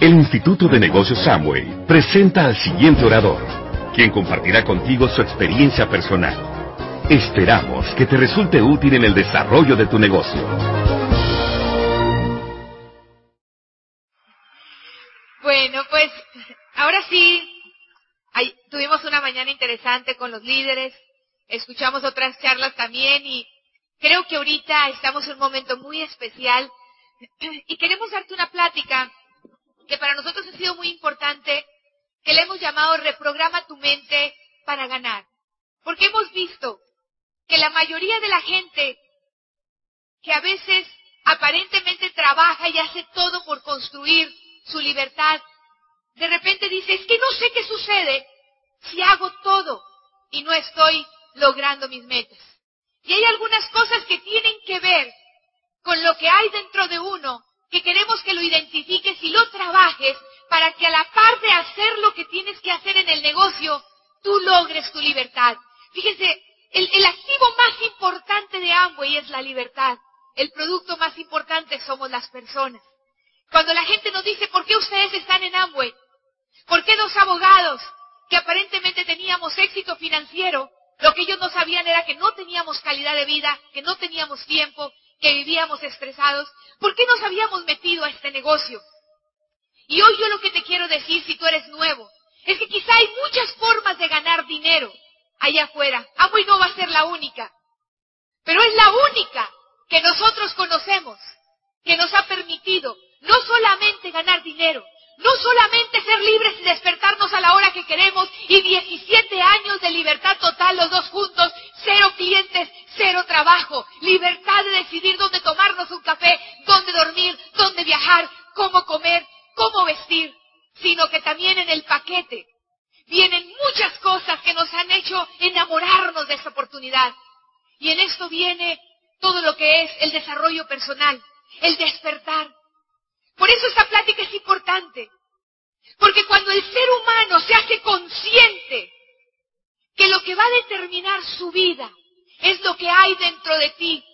El Instituto de Negocios Samway presenta al siguiente orador, quien compartirá contigo su experiencia personal. Esperamos que te resulte útil en el desarrollo de tu negocio. Bueno, pues ahora sí, tuvimos una mañana interesante con los líderes, escuchamos otras charlas también y creo que ahorita estamos en un momento muy especial y queremos darte una plática que para nosotros ha sido muy importante, que le hemos llamado reprograma tu mente para ganar. Porque hemos visto que la mayoría de la gente que a veces aparentemente trabaja y hace todo por construir su libertad, de repente dice, es que no sé qué sucede si hago todo y no estoy logrando mis metas. Y hay algunas cosas que tienen que ver con lo que hay dentro de uno que queremos que lo identifiques y lo trabajes para que a la par de hacer lo que tienes que hacer en el negocio, tú logres tu libertad. Fíjense, el, activo más importante de Amway es la libertad. El producto más importante somos las personas. Cuando la gente nos dice, ¿por qué ustedes están en Amway? ¿Por qué dos abogados que aparentemente teníamos éxito financiero, lo que ellos no sabían era que no teníamos calidad de vida, que no teníamos tiempo, que vivíamos estresados, ¿por qué nos habíamos metido a este negocio? Y hoy yo lo que te quiero decir, si tú eres nuevo, es que quizá hay muchas formas de ganar dinero allá afuera. Amway no va a ser la única, pero es la única que nosotros conocemos, que nos ha permitido no solamente ganar dinero, no solamente ser libres y despertarnos a la hora que queremos y 17 años de libertad total los dos juntos, cero clientes, cero trabajo, libertad de decidir dónde tomarnos un café, dónde dormir, dónde viajar, cómo comer, cómo vestir, sino que también en el paquete vienen muchas cosas que nos han hecho enamorarnos de esta oportunidad. Y en esto viene todo lo que es el desarrollo personal, el despertar, por eso esta plática es importante. Porque cuando el ser humano se hace consciente que lo que va a determinar su vida es lo que hay dentro de ti,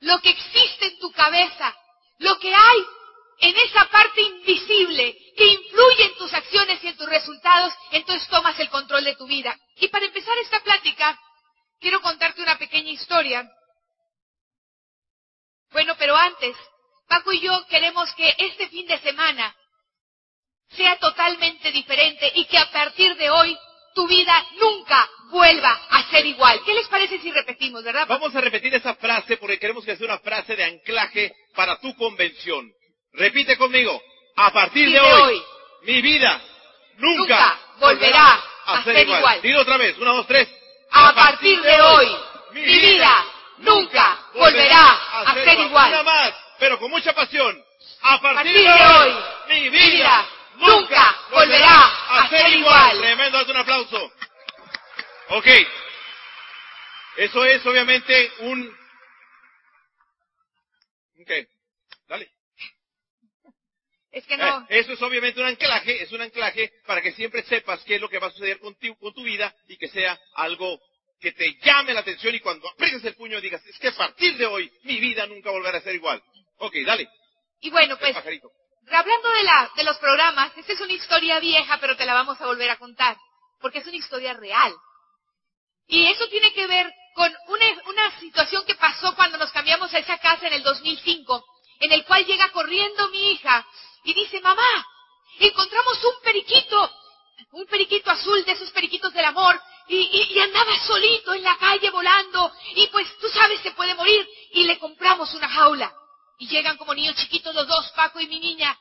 lo que existe en tu cabeza, lo que hay en esa parte invisible que influye en tus acciones y en tus resultados, entonces tomas el control de tu vida. Y para empezar esta plática, quiero contarte una pequeña historia. Bueno, pero antes, Paco y yo queremos que este fin de semana sea totalmente diferente y que a partir de hoy tu vida nunca vuelva a ser igual. ¿Qué les parece si repetimos, verdad? Vamos a repetir esa frase porque queremos que sea una frase de anclaje para tu convención. Repite conmigo. A partir de, hoy, mi vida nunca, volverá, a, ser, igual. Dilo otra vez. Una, dos, tres. A, partir de hoy, mi vida nunca volverá a ser igual. Una más pero con mucha pasión. A partir, de, hoy, mi vida nunca volverá a ser igual. Tremendo, haz un aplauso. Ok. Eso es obviamente un... Ok, dale. Es que no. Eh, eso es obviamente un anclaje, es un anclaje para que siempre sepas qué es lo que va a suceder con con tu vida y que sea algo que te llame la atención y cuando aprietes el puño digas, es que a partir de hoy mi vida nunca volverá a ser igual. Ok, dale. Y bueno, pues, hablando de, la, de los programas, esta es una historia vieja, pero te la vamos a volver a contar, porque es una historia real. Y eso tiene que ver con una, una situación que pasó cuando nos cambiamos a esa casa en el 2005, en el cual llega corriendo mi hija y dice, mamá, encontramos un periquito, un periquito azul de esos periquitos del amor, y, y, y, andaba solito en la calle volando, y pues tú sabes que puede morir, y le compramos una jaula. Y llegan como niños chiquitos los dos, Paco y mi niña.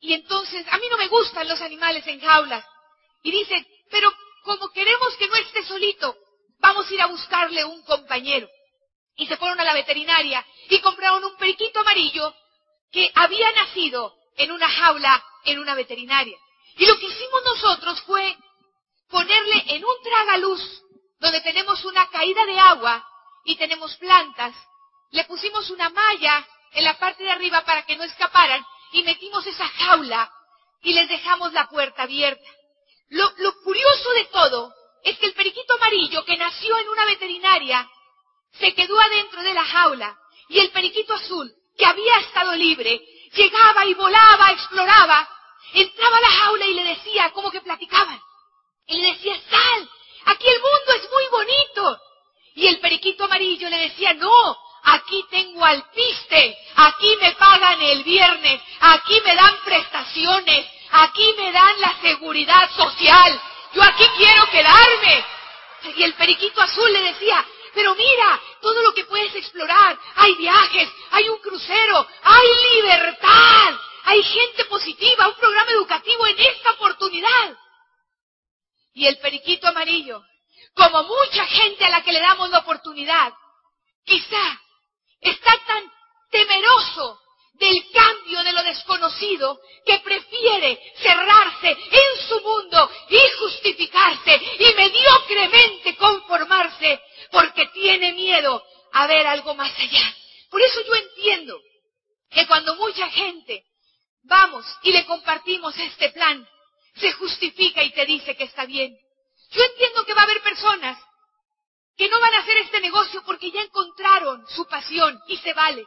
Y entonces, a mí no me gustan los animales en jaulas. Y dicen, pero como queremos que no esté solito, vamos a ir a buscarle un compañero. Y se fueron a la veterinaria y compraron un periquito amarillo que había nacido en una jaula en una veterinaria. Y lo que hicimos nosotros fue ponerle en un tragaluz donde tenemos una caída de agua y tenemos plantas, le pusimos una malla en la parte de arriba para que no escaparan y metimos esa jaula y les dejamos la puerta abierta. Lo, curioso de todo es que el periquito amarillo que nació en una veterinaria se quedó adentro de la jaula y el periquito azul que había estado libre llegaba y volaba, exploraba entraba a la jaula y le decía, como que platicaban, y le decía, sal, aquí el mundo es muy bonito. Y el periquito amarillo le decía, no, aquí tengo alpiste, aquí me pagan el viernes, aquí me dan prestaciones, aquí me dan la seguridad social, yo aquí quiero quedarme. Y el periquito azul le decía, pero mira, todo lo que puedes explorar, hay viajes, hay un crucero, hay libertad, hay gente positiva, un programa educativo en esta oportunidad. Y el periquito amarillo, como mucha gente a la que le damos la oportunidad, quizá está tan temeroso del cambio de lo desconocido que prefiere cerrarse en su mundo y justificarse y mediocremente conformarse porque tiene miedo a ver algo más allá. Por eso yo entiendo que cuando mucha gente vamos y le compartimos este plan, se justifica y te dice que está bien. Yo entiendo que va a haber personas que no van a hacer este negocio porque ya encontraron su pasión y se vale,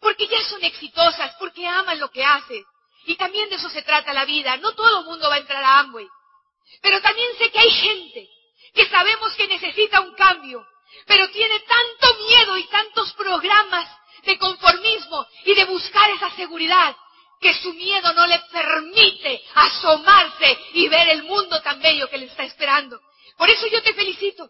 porque ya son exitosas, porque aman lo que hacen. Y también de eso se trata la vida. No todo el mundo va a entrar a Amway. Pero también sé que hay gente que sabemos que necesita un cambio, pero tiene tanto miedo y tantos programas de conformismo y de buscar esa seguridad que su miedo no le permite asomarse y ver el mundo tan bello que le está esperando. Por eso yo te felicito,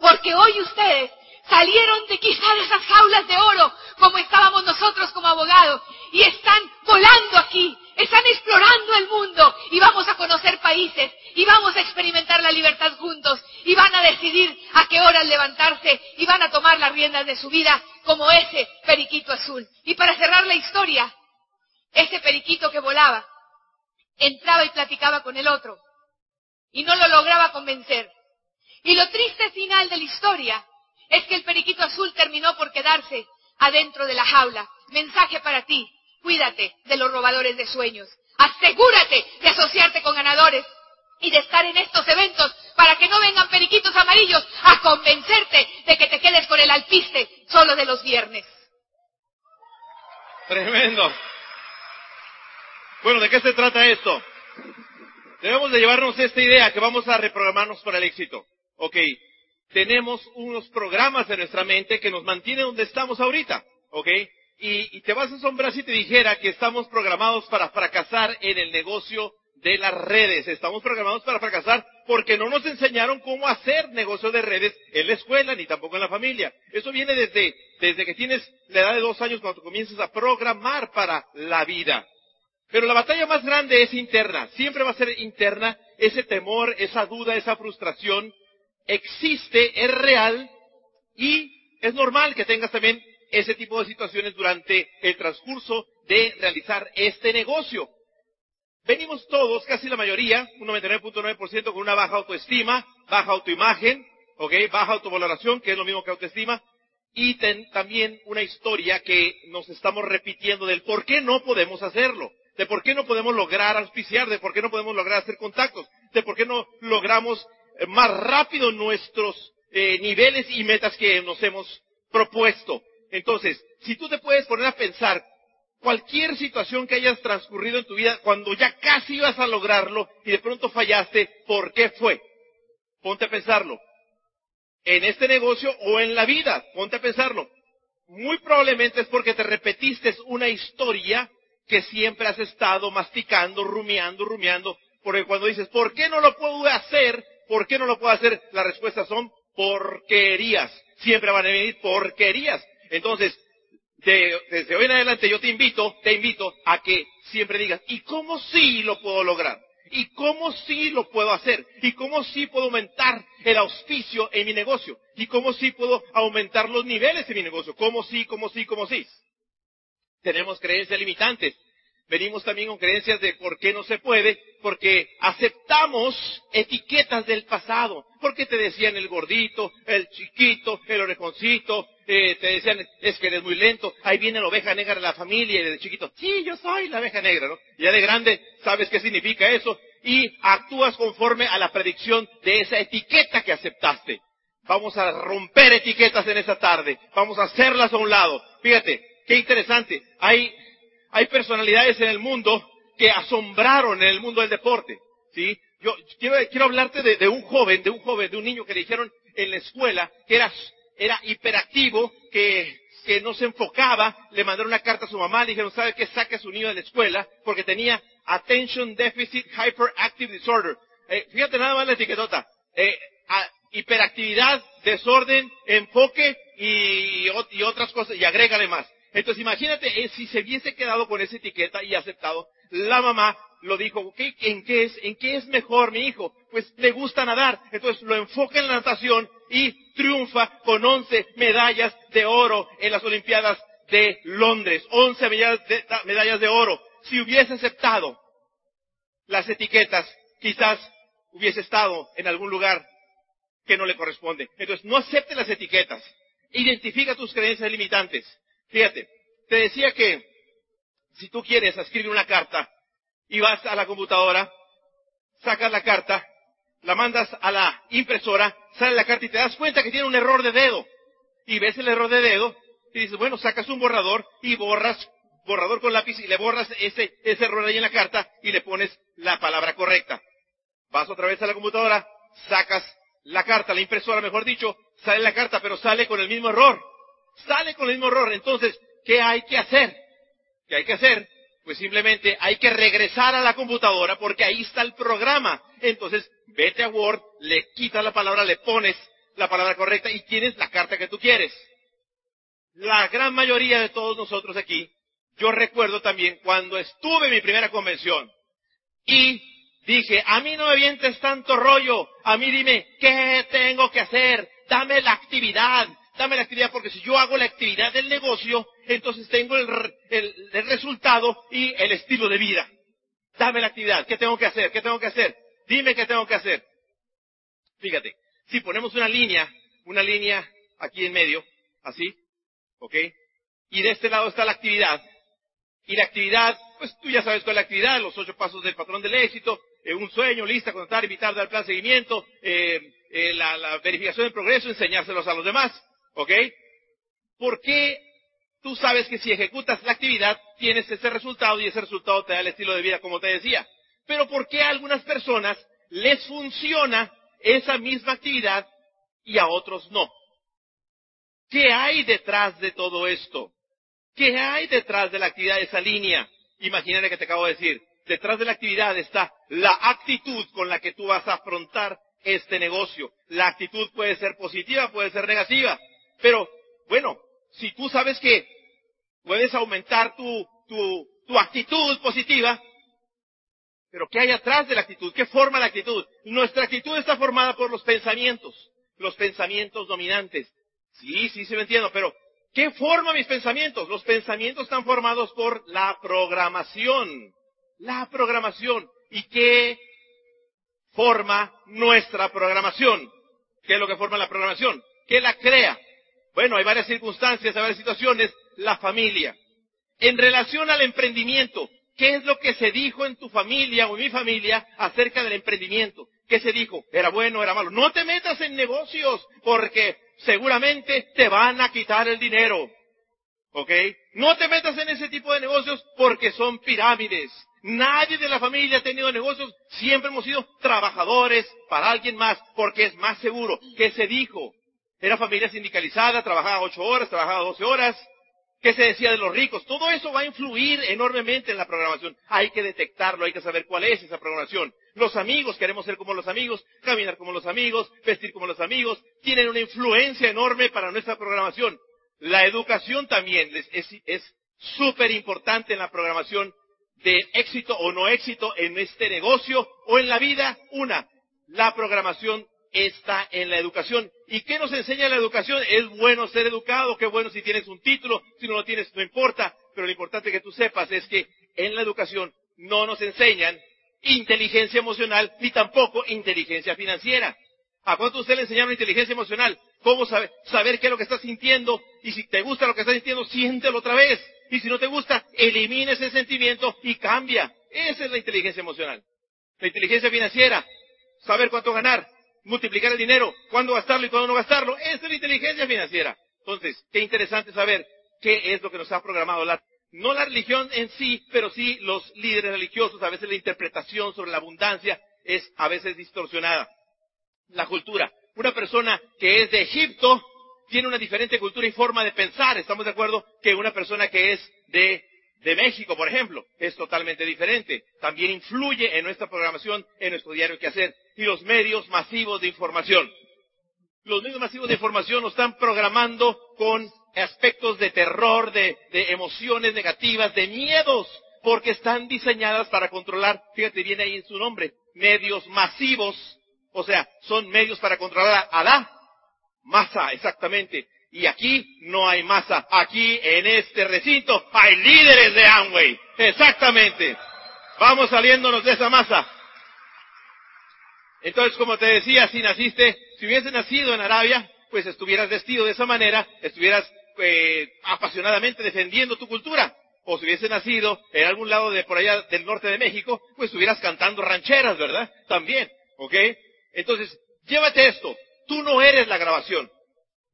porque hoy ustedes salieron de quizá de esas jaulas de oro como estábamos nosotros como abogados y están volando aquí, están explorando el mundo y vamos a conocer países y vamos a experimentar la libertad juntos y van a decidir a qué hora levantarse y van a tomar las riendas de su vida como ese periquito azul. Y para cerrar la historia, ese periquito que volaba entraba y platicaba con el otro y no lo lograba convencer. Y lo triste final de la historia es que el periquito azul terminó por quedarse adentro de la jaula. Mensaje para ti, cuídate de los robadores de sueños. Asegúrate de asociarte con ganadores y de estar en estos eventos para que no vengan periquitos amarillos a convencerte de que te quedes con el alpiste solo de los viernes. Tremendo. Bueno, ¿de qué se trata esto? Debemos de llevarnos esta idea que vamos a reprogramarnos para el éxito. Ok, tenemos unos programas en nuestra mente que nos mantienen donde estamos ahorita. Ok, y, y te vas a asombrar si te dijera que estamos programados para fracasar en el negocio de las redes. Estamos programados para fracasar porque no nos enseñaron cómo hacer negocio de redes en la escuela ni tampoco en la familia. Eso viene desde, desde que tienes la edad de dos años cuando comienzas a programar para la vida. Pero la batalla más grande es interna. Siempre va a ser interna. Ese temor, esa duda, esa frustración existe, es real y es normal que tengas también ese tipo de situaciones durante el transcurso de realizar este negocio. Venimos todos, casi la mayoría, un 99.9% con una baja autoestima, baja autoimagen, ¿ok? Baja autovaloración, que es lo mismo que autoestima, y también una historia que nos estamos repitiendo del por qué no podemos hacerlo, de por qué no podemos lograr auspiciar, de por qué no podemos lograr hacer contactos, de por qué no logramos más rápido nuestros eh, niveles y metas que nos hemos propuesto. Entonces, si tú te puedes poner a pensar cualquier situación que hayas transcurrido en tu vida cuando ya casi ibas a lograrlo y de pronto fallaste, ¿por qué fue? Ponte a pensarlo. En este negocio o en la vida, ponte a pensarlo. Muy probablemente es porque te repetiste una historia que siempre has estado masticando, rumiando, rumiando, porque cuando dices, ¿por qué no lo puedo hacer? ¿Por qué no lo puedo hacer? Las respuestas son porquerías. Siempre van a venir porquerías. Entonces, desde hoy en adelante yo te invito, te invito a que siempre digas, ¿y cómo sí lo puedo lograr? ¿Y cómo sí lo puedo hacer? ¿Y cómo sí puedo aumentar el auspicio en mi negocio? ¿Y cómo sí puedo aumentar los niveles en mi negocio? ¿Cómo sí, cómo sí, cómo sí? Tenemos creencias limitantes. Venimos también con creencias de por qué no se puede, porque aceptamos etiquetas del pasado. Porque te decían el gordito, el chiquito, el orejoncito, eh, te decían es que eres muy lento, ahí viene la oveja negra de la familia y desde chiquito, sí, yo soy la oveja negra, ¿no? Ya de grande sabes qué significa eso y actúas conforme a la predicción de esa etiqueta que aceptaste. Vamos a romper etiquetas en esta tarde, vamos a hacerlas a un lado. Fíjate, qué interesante. Hay hay personalidades en el mundo que asombraron en el mundo del deporte. ¿sí? Yo quiero, quiero hablarte de, de, un joven, de un joven, de un niño que le dijeron en la escuela que era, era hiperactivo, que, que no se enfocaba, le mandaron una carta a su mamá, le dijeron, ¿sabe qué? Saque a su niño de la escuela porque tenía Attention Deficit Hyperactive Disorder. Eh, fíjate nada más la etiquetota. Eh, hiperactividad, desorden, enfoque y, y, otras cosas, y agrégale más. Entonces imagínate, eh, si se hubiese quedado con esa etiqueta y aceptado, la mamá lo dijo, ¿en qué es, en qué es mejor mi hijo? Pues le gusta nadar. Entonces lo enfoca en la natación y triunfa con 11 medallas de oro en las Olimpiadas de Londres. 11 medallas de, medallas de oro. Si hubiese aceptado las etiquetas, quizás hubiese estado en algún lugar que no le corresponde. Entonces, no acepte las etiquetas. Identifica tus creencias limitantes. Fíjate, te decía que si tú quieres escribir una carta y vas a la computadora, sacas la carta, la mandas a la impresora, sale la carta y te das cuenta que tiene un error de dedo. Y ves el error de dedo y dices, bueno, sacas un borrador y borras, borrador con lápiz y le borras ese, ese error ahí en la carta y le pones la palabra correcta. Vas otra vez a la computadora, sacas la carta, la impresora, mejor dicho, sale la carta, pero sale con el mismo error. Sale con el mismo error. Entonces, ¿qué hay que hacer? ¿Qué hay que hacer? Pues simplemente hay que regresar a la computadora porque ahí está el programa. Entonces, vete a Word, le quitas la palabra, le pones la palabra correcta y tienes la carta que tú quieres. La gran mayoría de todos nosotros aquí, yo recuerdo también cuando estuve en mi primera convención y Dije, a mí no me vientes tanto rollo, a mí dime, ¿qué tengo que hacer? Dame la actividad, dame la actividad, porque si yo hago la actividad del negocio, entonces tengo el, el, resultado y el estilo de vida. Dame la actividad, ¿qué tengo que hacer? ¿Qué tengo que hacer? Dime qué tengo que hacer. Fíjate, si ponemos una línea, una línea aquí en medio, así, ¿ok? Y de este lado está la actividad. Y la actividad, pues tú ya sabes cuál es la actividad, los ocho pasos del patrón del éxito, eh, un sueño, lista, contar, invitar, dar plan seguimiento, eh, eh, la, verificación del progreso, enseñárselos a los demás. ¿Ok? ¿Por qué tú sabes que si ejecutas la actividad tienes ese resultado y ese resultado te da el estilo de vida como te decía? Pero ¿por qué a algunas personas les funciona esa misma actividad y a otros no? ¿Qué hay detrás de todo esto? ¿Qué hay detrás de la actividad de esa línea? Imagínate que te acabo de decir detrás de la actividad está la actitud con la que tú vas a afrontar este negocio. La actitud puede ser positiva, puede ser negativa. Pero, bueno, si tú sabes que puedes aumentar tu, tu, tu actitud positiva, pero ¿qué hay atrás de la actitud? ¿Qué forma la actitud? Nuestra actitud está formada por los pensamientos, los pensamientos dominantes. Sí, sí, sí me entiendo, pero ¿qué forma mis pensamientos? Los pensamientos están formados por la programación la programación. ¿Y qué forma nuestra programación? ¿Qué es lo que forma la programación? ¿Qué la crea? Bueno, hay varias circunstancias, hay varias situaciones. La familia. En relación al emprendimiento, ¿qué es lo que se dijo en tu familia o en mi familia acerca del emprendimiento? ¿Qué se dijo? ¿Era bueno, era malo? No te metas en negocios porque seguramente te van a quitar el dinero. ¿Ok? No te metas en ese tipo de negocios porque son pirámides. Nadie de la familia ha tenido negocios, siempre hemos sido trabajadores para alguien más, porque es más seguro. ¿Qué se dijo? Era familia sindicalizada, trabajaba ocho horas, trabajaba doce horas. ¿Qué se decía de los ricos? Todo eso va a influir enormemente en la programación. Hay que detectarlo, hay que saber cuál es esa programación. Los amigos, queremos ser como los amigos, caminar como los amigos, vestir como los amigos, tienen una influencia enorme para nuestra programación. La educación también es súper importante en la programación de éxito o no éxito en este negocio o en la vida. Una, la programación está en la educación. ¿Y qué nos enseña la educación? Es bueno ser educado, qué bueno si tienes un título, si no lo tienes no importa, pero lo importante que tú sepas es que en la educación no nos enseñan inteligencia emocional ni tampoco inteligencia financiera. ¿A cuánto usted le enseñaron inteligencia emocional? ¿Cómo saber, saber qué es lo que estás sintiendo? Y si te gusta lo que estás sintiendo, siéntelo otra vez. Y si no te gusta, elimina ese sentimiento y cambia. Esa es la inteligencia emocional. La inteligencia financiera, saber cuánto ganar, multiplicar el dinero, cuándo gastarlo y cuándo no gastarlo. Esa es la inteligencia financiera. Entonces, qué interesante saber qué es lo que nos ha programado la, No la religión en sí, pero sí los líderes religiosos, a veces la interpretación sobre la abundancia es a veces distorsionada. La cultura. Una persona que es de Egipto tiene una diferente cultura y forma de pensar, estamos de acuerdo, que una persona que es de, de México, por ejemplo, es totalmente diferente. También influye en nuestra programación, en nuestro diario que hacer. Y los medios masivos de información. Los medios masivos de información nos están programando con aspectos de terror, de, de emociones negativas, de miedos, porque están diseñadas para controlar, fíjate, viene ahí en su nombre, medios masivos, o sea, son medios para controlar a la masa, exactamente. Y aquí no hay masa, aquí en este recinto hay líderes de Amway, exactamente. Vamos saliéndonos de esa masa. Entonces, como te decía, si naciste, si hubiese nacido en Arabia, pues estuvieras vestido de esa manera, estuvieras eh, apasionadamente defendiendo tu cultura. O si hubiese nacido en algún lado de por allá del norte de México, pues estuvieras cantando rancheras, ¿verdad? También, ¿ok? Entonces, llévate esto. Tú no eres la grabación.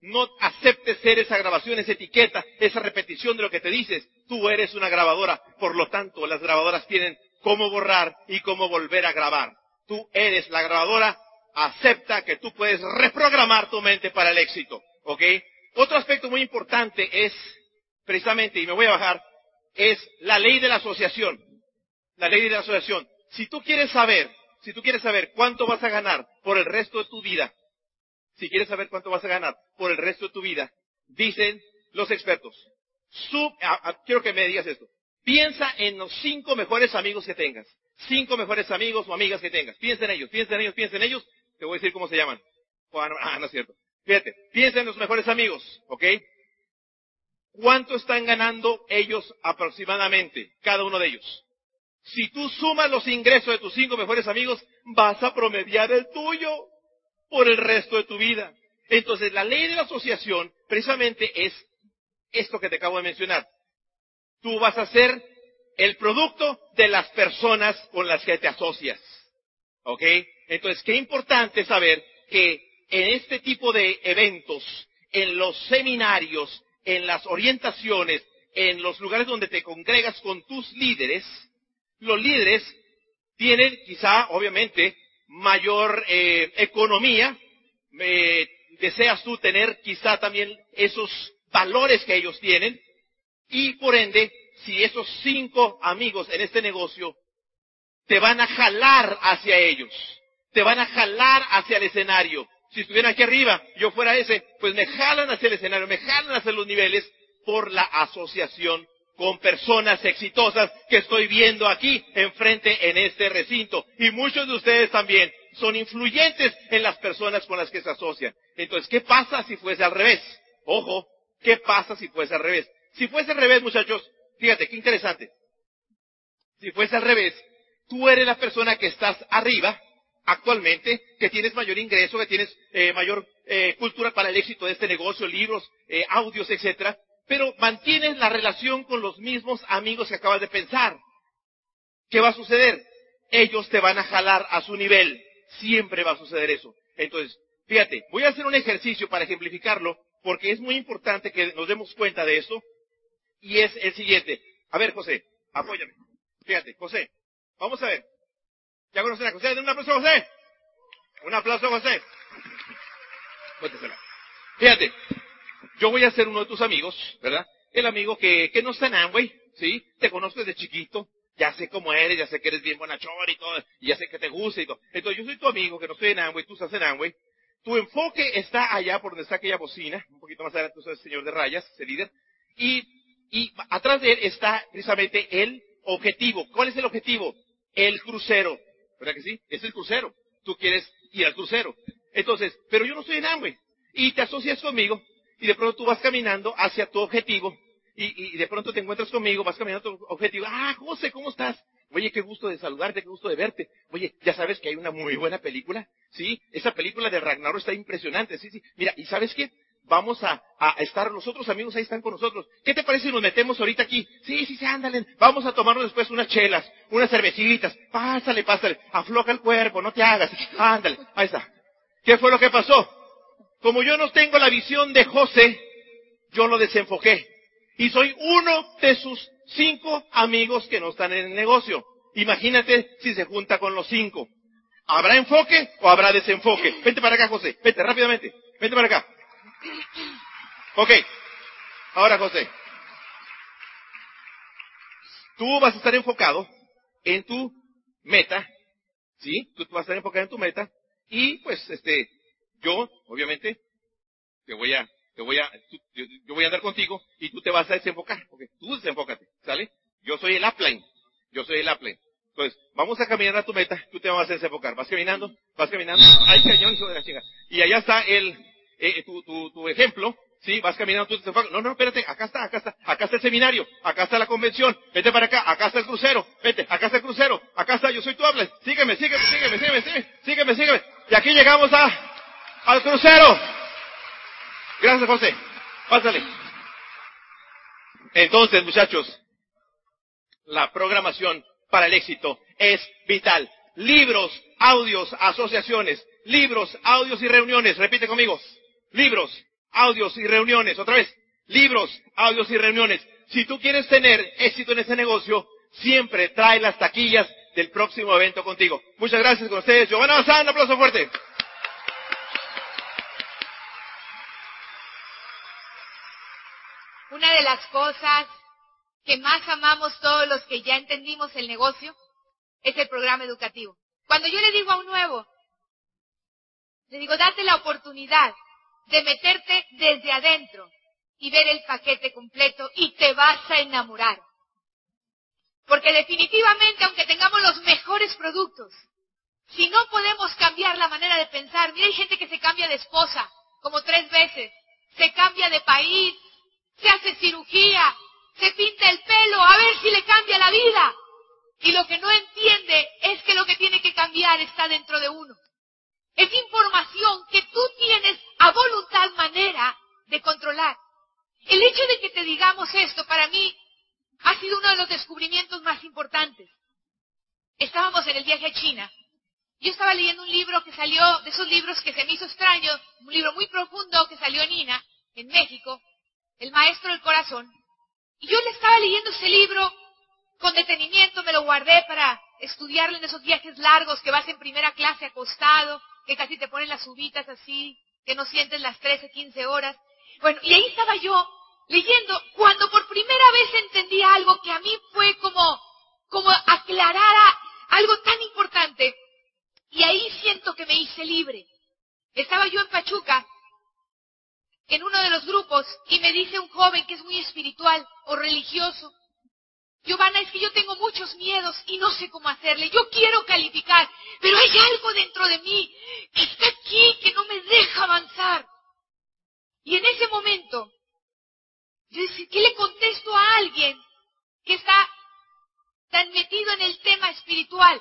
No aceptes ser esa grabación, esa etiqueta, esa repetición de lo que te dices. Tú eres una grabadora. Por lo tanto, las grabadoras tienen cómo borrar y cómo volver a grabar. Tú eres la grabadora. Acepta que tú puedes reprogramar tu mente para el éxito. ¿Ok? Otro aspecto muy importante es, precisamente, y me voy a bajar, es la ley de la asociación. La ley de la asociación. Si tú quieres saber, si tú quieres saber cuánto vas a ganar por el resto de tu vida, si quieres saber cuánto vas a ganar por el resto de tu vida, dicen los expertos, quiero que me digas esto, piensa en los cinco mejores amigos que tengas, cinco mejores amigos o amigas que tengas, piensa en ellos, piensa en ellos, piensa en ellos, te voy a decir cómo se llaman. Ah, no es cierto. Fíjate, piensa en los mejores amigos, ¿ok? ¿Cuánto están ganando ellos aproximadamente, cada uno de ellos? Si tú sumas los ingresos de tus cinco mejores amigos, vas a promediar el tuyo por el resto de tu vida. Entonces, la ley de la asociación precisamente es esto que te acabo de mencionar. Tú vas a ser el producto de las personas con las que te asocias. ¿Ok? Entonces, qué importante saber que en este tipo de eventos, en los seminarios, en las orientaciones, en los lugares donde te congregas con tus líderes, los líderes tienen quizá, obviamente, mayor eh, economía, deseas tú tener quizá también esos valores que ellos tienen, y por ende, si esos cinco amigos en este negocio te van a jalar hacia ellos, te van a jalar hacia el escenario, si estuvieran aquí arriba, yo fuera ese, pues me jalan hacia el escenario, me jalan hacia los niveles por la asociación con personas exitosas que estoy viendo aquí enfrente en este recinto. Y muchos de ustedes también son influyentes en las personas con las que se asocian. Entonces, ¿qué pasa si fuese al revés? Ojo, ¿qué pasa si fuese al revés? Si fuese al revés, muchachos, fíjate, qué interesante. Si fuese al revés, tú eres la persona que estás arriba actualmente, que tienes mayor ingreso, que tienes eh, mayor eh, cultura para el éxito de este negocio, libros, eh, audios, etcétera, pero mantienes la relación con los mismos amigos que acabas de pensar. ¿Qué va a suceder? Ellos te van a jalar a su nivel. Siempre va a suceder eso. Entonces, fíjate, voy a hacer un ejercicio para ejemplificarlo, porque es muy importante que nos demos cuenta de esto, y es el siguiente. A ver, José, apóyame. Fíjate, José, vamos a ver. ¿Ya conocen a José? Den un aplauso a José. Un aplauso a José. Fíjate, yo voy a ser uno de tus amigos, ¿verdad? El amigo que, que no está en Amway, ¿sí? Te conozco desde chiquito, ya sé cómo eres, ya sé que eres bien bonachón y todo, y ya sé que te gusta y todo. Entonces yo soy tu amigo que no estoy en Amway, tú estás en Amway. Tu enfoque está allá por donde está aquella bocina, un poquito más adelante tú sabes, señor de rayas, ese líder. Y, y atrás de él está precisamente el objetivo. ¿Cuál es el objetivo? El crucero. ¿Verdad que sí? Es el crucero. Tú quieres ir al crucero. Entonces, pero yo no estoy en Amway. Y te asocias conmigo y de pronto tú vas caminando hacia tu objetivo y, y de pronto te encuentras conmigo, vas caminando a tu objetivo. Ah, José, ¿cómo estás? Oye, qué gusto de saludarte, qué gusto de verte. Oye, ya sabes que hay una muy buena película, ¿sí? Esa película de Ragnarok está impresionante, sí, sí. Mira, ¿y sabes qué? Vamos a, a estar, los otros amigos ahí están con nosotros. ¿Qué te parece si nos metemos ahorita aquí? Sí, sí, sí, ándale. Vamos a tomarnos después unas chelas, unas cervecitas. Pásale, pásale. Afloja el cuerpo, no te hagas. Ándale. Ahí está. ¿Qué fue lo que pasó? Como yo no tengo la visión de José, yo lo desenfoqué. Y soy uno de sus cinco amigos que no están en el negocio. Imagínate si se junta con los cinco. ¿Habrá enfoque o habrá desenfoque? Vente para acá, José. Vente rápidamente. Vente para acá. Ok. Ahora, José. Tú vas a estar enfocado en tu meta. ¿Sí? Tú vas a estar enfocado en tu meta. Y pues, este, yo, obviamente, te voy a, te voy a, yo, voy a andar contigo y tú te vas a desenfocar. Porque tú desenfócate. ¿Sale? Yo soy el upline. Yo soy el upline. Entonces, vamos a caminar a tu meta, tú te vas a desenfocar. Vas caminando, vas caminando, hay cañón, hijo de la chinga. Y allá está el, eh, tu, tu, tu, ejemplo, sí, vas caminando, tú te. No, no, espérate, acá está, acá está, acá está el seminario, acá está la convención, vete para acá, acá está el crucero, vete, acá está el crucero, acá está, yo soy tu habla, sígueme, sígueme, sígueme, sígueme, sígueme, sígueme. Y aquí llegamos a, al crucero. Gracias, José. Pásale. Entonces, muchachos, la programación para el éxito es vital. Libros, audios, asociaciones, libros, audios y reuniones. Repite conmigo. Libros, audios y reuniones. Otra vez. Libros, audios y reuniones. Si tú quieres tener éxito en ese negocio, siempre trae las taquillas del próximo evento contigo. Muchas gracias con ustedes. Giovanna Bazán, un aplauso fuerte. Una de las cosas que más amamos todos los que ya entendimos el negocio es el programa educativo. Cuando yo le digo a un nuevo, le digo, date la oportunidad de meterte desde adentro y ver el paquete completo y te vas a enamorar. Porque definitivamente, aunque tengamos los mejores productos, si no podemos cambiar la manera de pensar, mira, hay gente que se cambia de esposa como tres veces, se cambia de país, se hace cirugía, se pinta el pelo, a ver si le cambia la vida. Y lo que no entiende es que lo que tiene que cambiar está dentro de uno. Es información que tú tienes a voluntad manera de controlar. El hecho de que te digamos esto para mí ha sido uno de los descubrimientos más importantes. Estábamos en el viaje a China. Yo estaba leyendo un libro que salió, de esos libros que se me hizo extraño, un libro muy profundo que salió en INA, en México, El Maestro del Corazón. Y yo le estaba leyendo ese libro con detenimiento, me lo guardé para estudiarlo en esos viajes largos que vas en primera clase acostado, que casi te ponen las uvitas así, que no sientes las 13, 15 horas. Bueno, y ahí estaba yo leyendo cuando por primera vez entendí algo que a mí fue como, como aclarar algo tan importante. Y ahí siento que me hice libre. Estaba yo en Pachuca en uno de los grupos y me dice un joven que es muy espiritual o religioso, Giovanna, es que yo tengo muchos miedos y no sé cómo hacerle. Yo quiero calificar, pero hay algo dentro de mí que está aquí, que no me deja avanzar. Y en ese momento, yo ¿qué le contesto a alguien que está tan metido en el tema espiritual?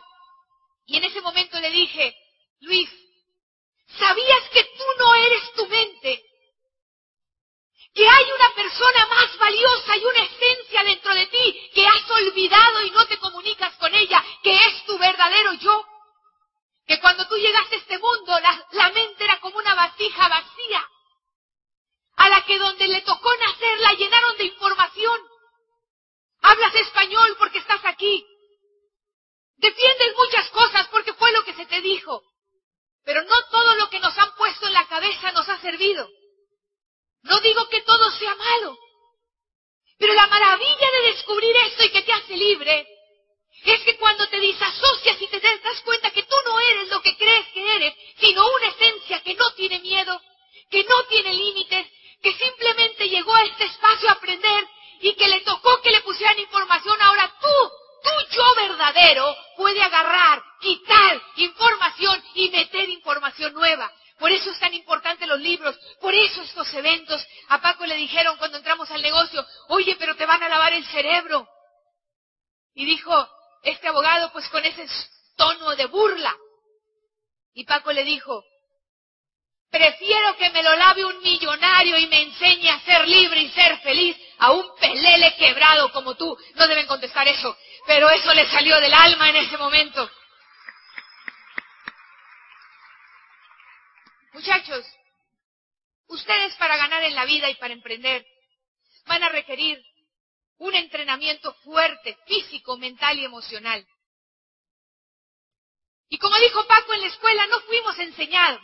Y en ese momento le dije, Luis, ¿sabías que tú no eres tu mente? Que hay una persona más valiosa y una esencia dentro de ti que has olvidado y no te comunicas con ella, que es tu verdadero yo. Que cuando tú llegaste a este mundo, la, mente era como una vasija vacía, a la que donde le tocó nacer la llenaron de información. Hablas español porque estás aquí. Defiendes muchas cosas porque fue lo que se te dijo. Pero no todo lo que nos han puesto en la cabeza nos ha servido. No digo que todo sea malo, pero la maravilla de descubrir esto y que te hace libre es que cuando te disasocias y te das cuenta que tú no eres lo que crees que eres, sino una esencia que no tiene miedo, que no tiene límites, que simplemente llegó a este espacio a aprender y que le tocó que le pusieran información, ahora tú, tu yo verdadero puede agarrar, quitar información y meter información nueva. Por eso es tan importante los libros, por eso estos eventos. A Paco le dijeron cuando entramos al negocio, oye, pero te van a lavar el cerebro. Y dijo este abogado, pues con ese tono de burla. Y Paco le dijo, prefiero que me lo lave un millonario y me enseñe a ser libre y ser feliz a un pelele quebrado como tú. No deben contestar eso, pero eso le salió del alma en ese momento. Muchachos, ustedes para ganar en la vida y para emprender van a requerir un entrenamiento fuerte, físico, mental y emocional. Y como dijo Paco en la escuela, no fuimos enseñados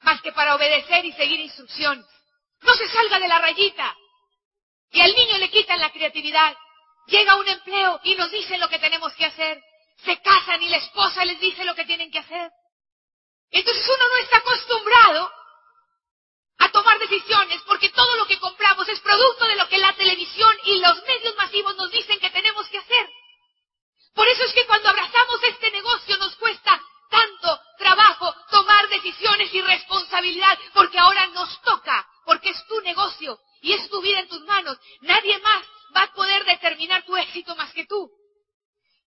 más que para obedecer y seguir instrucciones. No se salga de la rayita. Y al niño le quitan la creatividad. Llega un empleo y nos dicen lo que tenemos que hacer. Se casan y la esposa les dice lo que tienen que hacer. Entonces uno no está acostumbrado a tomar decisiones porque todo lo que compramos es producto de lo que la televisión y los medios masivos nos dicen que tenemos que hacer. Por eso es que cuando abrazamos este negocio nos cuesta tanto trabajo tomar decisiones y responsabilidad porque ahora nos toca, porque es tu negocio y es tu vida en tus manos. Nadie más va a poder determinar tu éxito más que tú.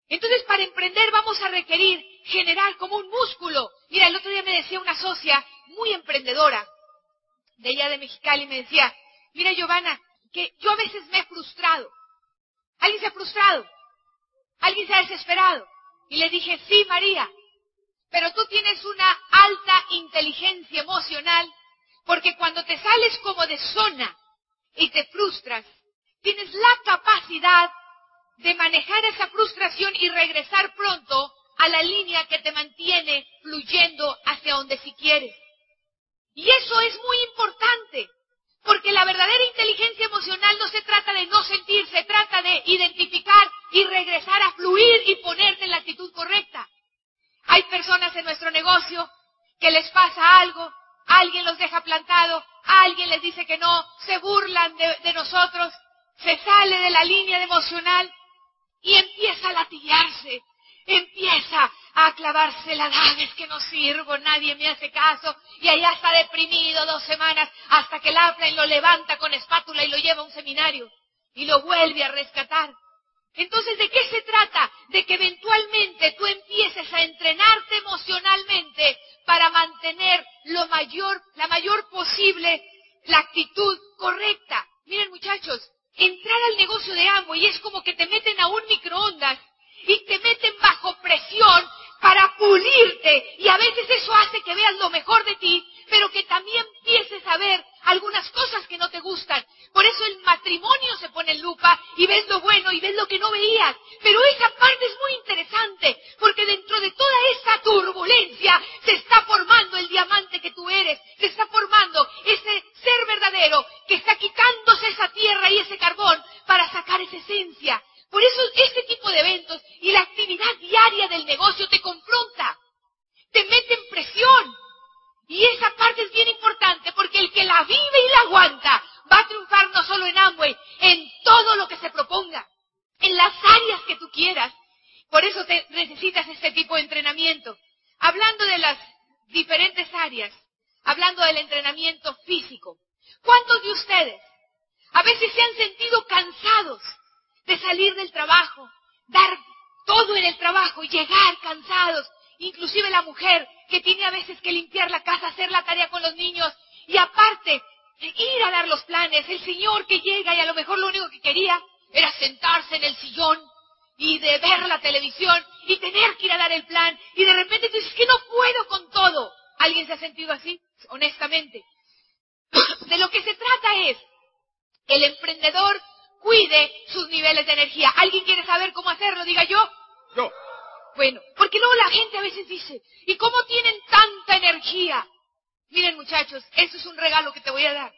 Entonces, para emprender vamos a requerir generar como un músculo. Mira, el otro día me decía una socia muy emprendedora de ella de Mexicali, me decía, mira, Giovanna, que yo a veces me he frustrado. ¿Alguien se ha frustrado? ¿Alguien se ha desesperado? Y le dije, sí, María, pero tú tienes una alta inteligencia emocional porque cuando te sales como de zona y te frustras, tienes la capacidad de manejar esa frustración y regresar pronto a la línea que te mantiene fluyendo hacia donde si quieres. Y eso es muy importante, porque la verdadera inteligencia emocional no se trata de no sentir, se trata de identificar y regresar a fluir y ponerte en la actitud correcta. Hay personas en nuestro negocio que les pasa algo, alguien los deja plantado, alguien les dice que no, se burlan de, nosotros, se sale de la línea emocional y empieza a latillarse, empieza a clavarse la daga, es que no sirvo, nadie me hace caso, y allá está deprimido dos semanas hasta que el y lo levanta con espátula y lo lleva a un seminario y lo vuelve a rescatar. Entonces, ¿de qué se trata? De que eventualmente tú empieces a entrenarte emocionalmente para mantener lo mayor, la mayor posible, la actitud correcta. Miren muchachos, entrar al negocio de y es como que te meten a un microondas y te meten bajo presión para pulirte y a veces eso hace que veas lo mejor de ti, pero que también empieces a ver algunas cosas que no te gustan. Por eso el matrimonio se pone en lupa y ves lo bueno y ves lo que no veías. Pero esa parte es muy interesante, porque dentro de toda esa turbulencia se está formando el diamante que tú eres, se está formando ese ser verdadero que está quitándose esa tierra y ese carbón para sacar esa esencia. Por eso este tipo de eventos y la actividad diaria del negocio te confronta, te mete en presión. Y esa parte es bien importante porque el que la vive y la aguanta va a triunfar no solo en Amway, en todo lo que se proponga, en las áreas que tú quieras. Por eso te necesitas este tipo de entrenamiento. Hablando de las diferentes áreas, hablando del entrenamiento físico, ¿cuántos de ustedes a veces se han sentido cansados de salir del trabajo, dar todo en el trabajo, llegar cansados, inclusive la mujer que tiene a veces que limpiar la casa, hacer la tarea con los niños y aparte ir a dar los planes, el señor que llega y a lo mejor lo único que quería era sentarse en el sillón y de ver la televisión y tener que ir a dar el plan y de repente tú dices que no puedo con todo. ¿Alguien se ha sentido así? Honestamente. De lo que se trata es el emprendedor cuide sus niveles de energía. ¿Alguien quiere saber cómo hacerlo? Diga yo. Yo. Bueno, porque luego la gente a veces dice, ¿y cómo tienen tanta energía? Miren muchachos, eso es un regalo que te voy a dar.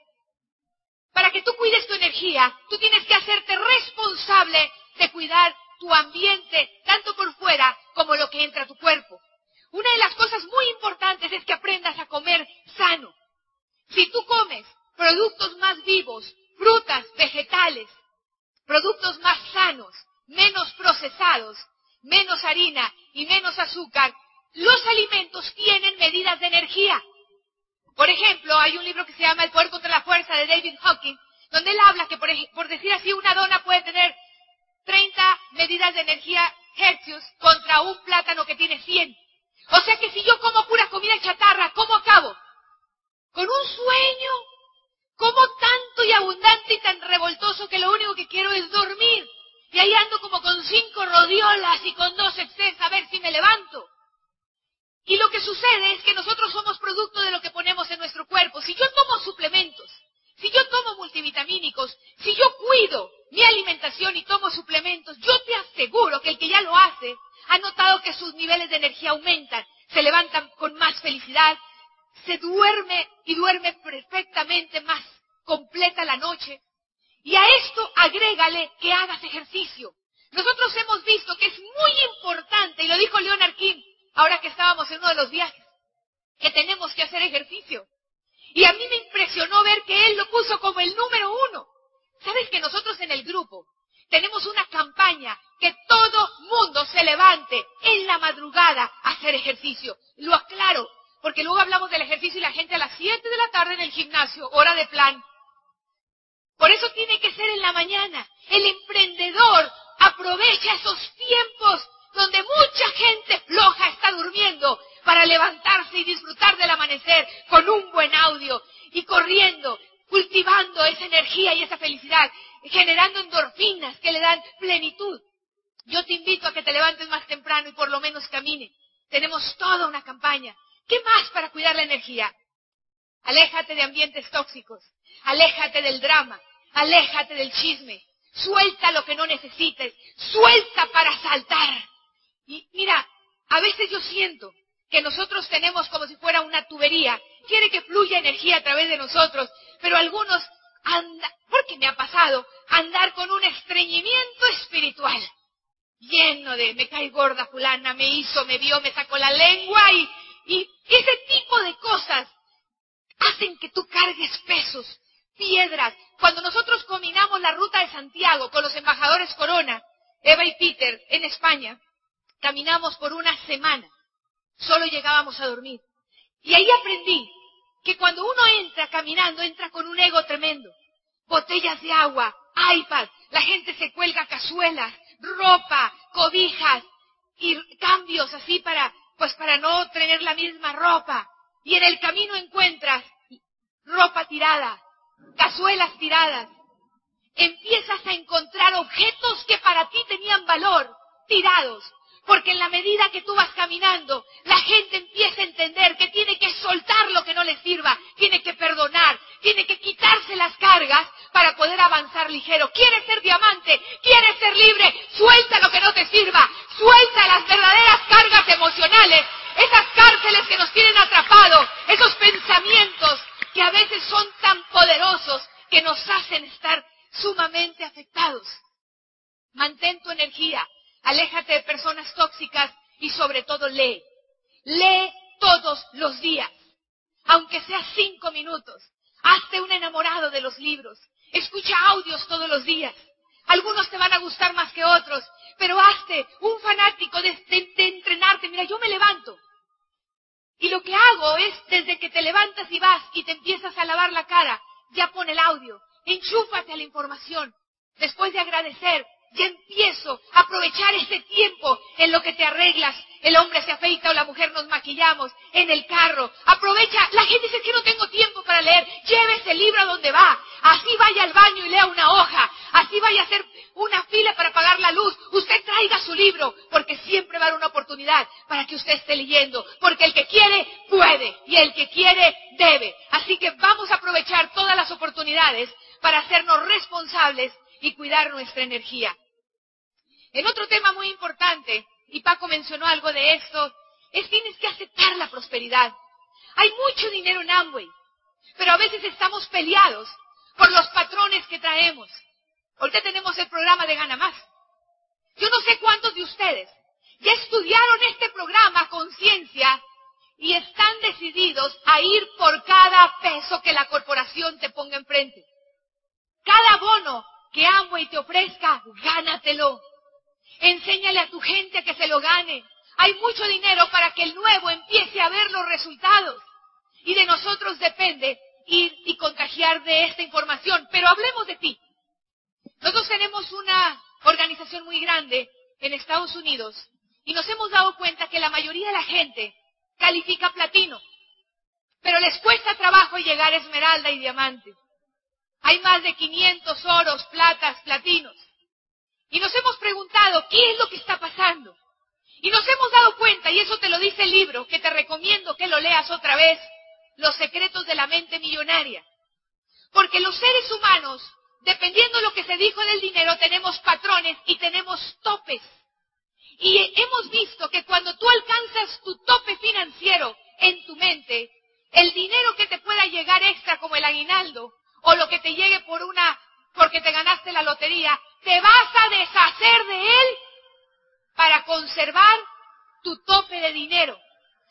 Para que tú cuides tu energía, tú tienes que hacerte responsable de cuidar tu ambiente, tanto por fuera como lo que entra a tu cuerpo. Una de las cosas muy importantes es que aprendas a comer sano. Si tú comes productos más vivos, frutas, vegetales, productos más sanos, menos procesados, menos harina y menos azúcar, los alimentos tienen medidas de energía. Por ejemplo, hay un libro que se llama El poder contra la fuerza de David Hawking, donde él habla que, por, por decir así, una dona puede tener 30 medidas de energía hercios contra un plátano que tiene 100. O sea que si yo como pura comida chatarra, ¿cómo acabo? Con un sueño como tanto y abundante y tan revoltoso que lo único que quiero es dormir. Y ahí ando como con cinco rodiolas y con dos excesos a ver si me levanto. Y lo que sucede es que nosotros somos producto de lo que ponemos en nuestro cuerpo. Si yo tomo suplementos, si yo tomo multivitamínicos, si yo cuido mi alimentación y tomo suplementos, yo te aseguro que el que ya lo hace ha notado que sus niveles de energía aumentan, se levantan con más felicidad, se duerme y duerme perfectamente más completa la noche. Y a esto agrégale que hagas ejercicio. Nosotros hemos visto que es muy importante, y lo dijo Leonard King, ahora que estábamos en uno de los viajes, que tenemos que hacer ejercicio. Y a mí me impresionó ver que él lo puso como el número uno. ¿Sabes que nosotros en el grupo tenemos una campaña que todo mundo se levante en la madrugada a hacer ejercicio? Lo aclaro, porque luego hablamos del ejercicio y la gente a las 7 de la tarde en el gimnasio, hora de plan. Por eso tiene que ser en la mañana. El emprendedor aprovecha esos tiempos donde mucha gente floja está durmiendo para levantarse y disfrutar del amanecer con un buen audio y corriendo, cultivando esa energía y esa felicidad, generando endorfinas que le dan plenitud. Yo te invito a que te levantes más temprano y por lo menos camine. Tenemos toda una campaña. ¿Qué más para cuidar la energía? Aléjate de ambientes tóxicos, aléjate del drama, aléjate del chisme, suelta lo que no necesites, suelta para saltar. Y mira, a veces yo siento que nosotros tenemos como si fuera una tubería, quiere que fluya energía a través de nosotros, pero algunos andan, porque me ha pasado, andar con un estreñimiento espiritual, lleno de me cae gorda fulana, me hizo, me vio, me sacó la lengua y y ese tipo de cosas hacen que tú cargues pesos, piedras. Cuando nosotros combinamos la ruta de Santiago con los embajadores Corona, Eva y Peter, en España, caminamos por una semana. Solo llegábamos a dormir. Y ahí aprendí que cuando uno entra caminando, entra con un ego tremendo. Botellas de agua, iPad, la gente se cuelga cazuelas, ropa, cobijas y cambios así para pues para no tener la misma ropa. Y en el camino encuentras ropa tirada, cazuelas tiradas. Empiezas a encontrar objetos que para ti tenían valor, tirados. Porque en la medida que tú vas caminando, la gente empieza a entender que tiene que soltar lo que no le sirva, tiene que perdonar, tiene que quitarse las cargas para poder avanzar ligero. ¿Quieres ser diamante? ¿Quieres ser libre? Suelta lo que no te sirva, suelta las verdaderas cargas emocionales, esas cárceles que nos tienen atrapados, esos pensamientos que a veces son tan poderosos que nos hacen estar sumamente afectados. Mantén tu energía, aléjate de personas tóxicas y sobre todo lee. Lee todos los días, aunque sea cinco minutos. Hazte un enamorado de los libros. Escucha audios todos los días. Algunos te van a gustar más que otros, pero hazte un fanático de, entrenarte. Mira, yo me levanto. Y lo que hago es, desde que te levantas y vas y te empiezas a lavar la cara, ya pone el audio. Enchúfate a la información. Después de agradecer, ya empiezo a aprovechar ese tiempo en lo que te arreglas. El hombre se afeita o la mujer nos maquillamos en el carro. Aprovecha. La gente dice que no tengo tiempo para leer. Lleve ese libro a donde va. Así vaya al baño y lea una hoja. Así vaya a hacer una fila para pagar la luz. Usted traiga su libro porque siempre va a haber una oportunidad para que usted esté leyendo. Porque el que quiere puede y el que quiere debe. Así que vamos a aprovechar todas las oportunidades para hacernos responsables y cuidar nuestra energía. En otro tema muy importante, y Paco mencionó algo de esto, es tienes que aceptar la prosperidad. Hay mucho dinero en Amway, pero a veces estamos peleados por los patrones que traemos. Ahorita tenemos el programa de Gana Más. Yo no sé cuántos de ustedes ya estudiaron este programa con ciencia y están decididos a ir por cada peso que la corporación te ponga enfrente. Cada bono que Amway te ofrezca, gánatelo. Enséñale a tu gente a que se lo gane. Hay mucho dinero para que el nuevo empiece a ver los resultados. Y de nosotros depende ir y contagiar de esta información. Pero hablemos de ti. Nosotros tenemos una organización muy grande en Estados Unidos y nos hemos dado cuenta que la mayoría de la gente califica platino. Pero les cuesta trabajo llegar a esmeralda y diamante. Hay más de 500 oros, platas, platinos. Y nos hemos preguntado, ¿qué es lo que está pasando? Y nos hemos dado cuenta, y eso te lo dice el libro, que te recomiendo que lo leas otra vez, Los secretos de la mente millonaria. Porque los seres humanos, dependiendo de lo que se dijo del dinero, tenemos patrones y tenemos topes. Y hemos visto que cuando tú alcanzas tu tope financiero en tu mente, el dinero que te pueda llegar extra como el aguinaldo o lo que te llegue por una porque te ganaste la lotería, te vas a deshacer de él para conservar tu tope de dinero.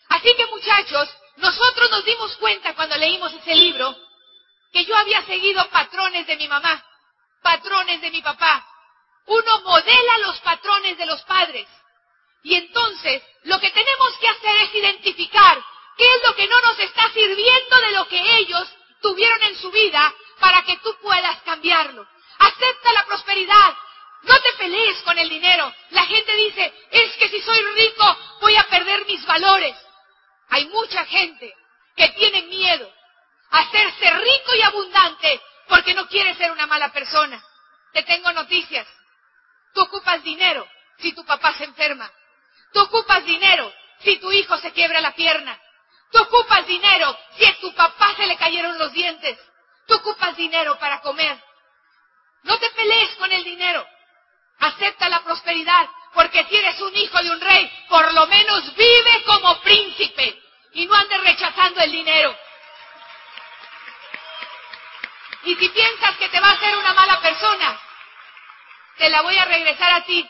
Así que muchachos, nosotros nos dimos cuenta cuando leímos ese libro que yo había seguido patrones de mi mamá, patrones de mi papá. Uno modela los patrones de los padres. Y entonces lo que tenemos que hacer es identificar qué es lo que no nos está sirviendo de lo que ellos tuvieron en su vida para que tú puedas cambiarlo. Acepta la prosperidad. No te pelees con el dinero. La gente dice, es que si soy rico voy a perder mis valores. Hay mucha gente que tiene miedo a hacerse rico y abundante porque no quiere ser una mala persona. Te tengo noticias. Tú ocupas dinero si tu papá se enferma. Tú ocupas dinero si tu hijo se quiebra la pierna. Tú ocupas dinero si a tu papá se le cayeron los dientes. Tú ocupas dinero para comer. No te pelees con el dinero. Acepta la prosperidad, porque si eres un hijo de un rey, por lo menos vive como príncipe y no andes rechazando el dinero. Y si piensas que te va a hacer una mala persona, te la voy a regresar a ti.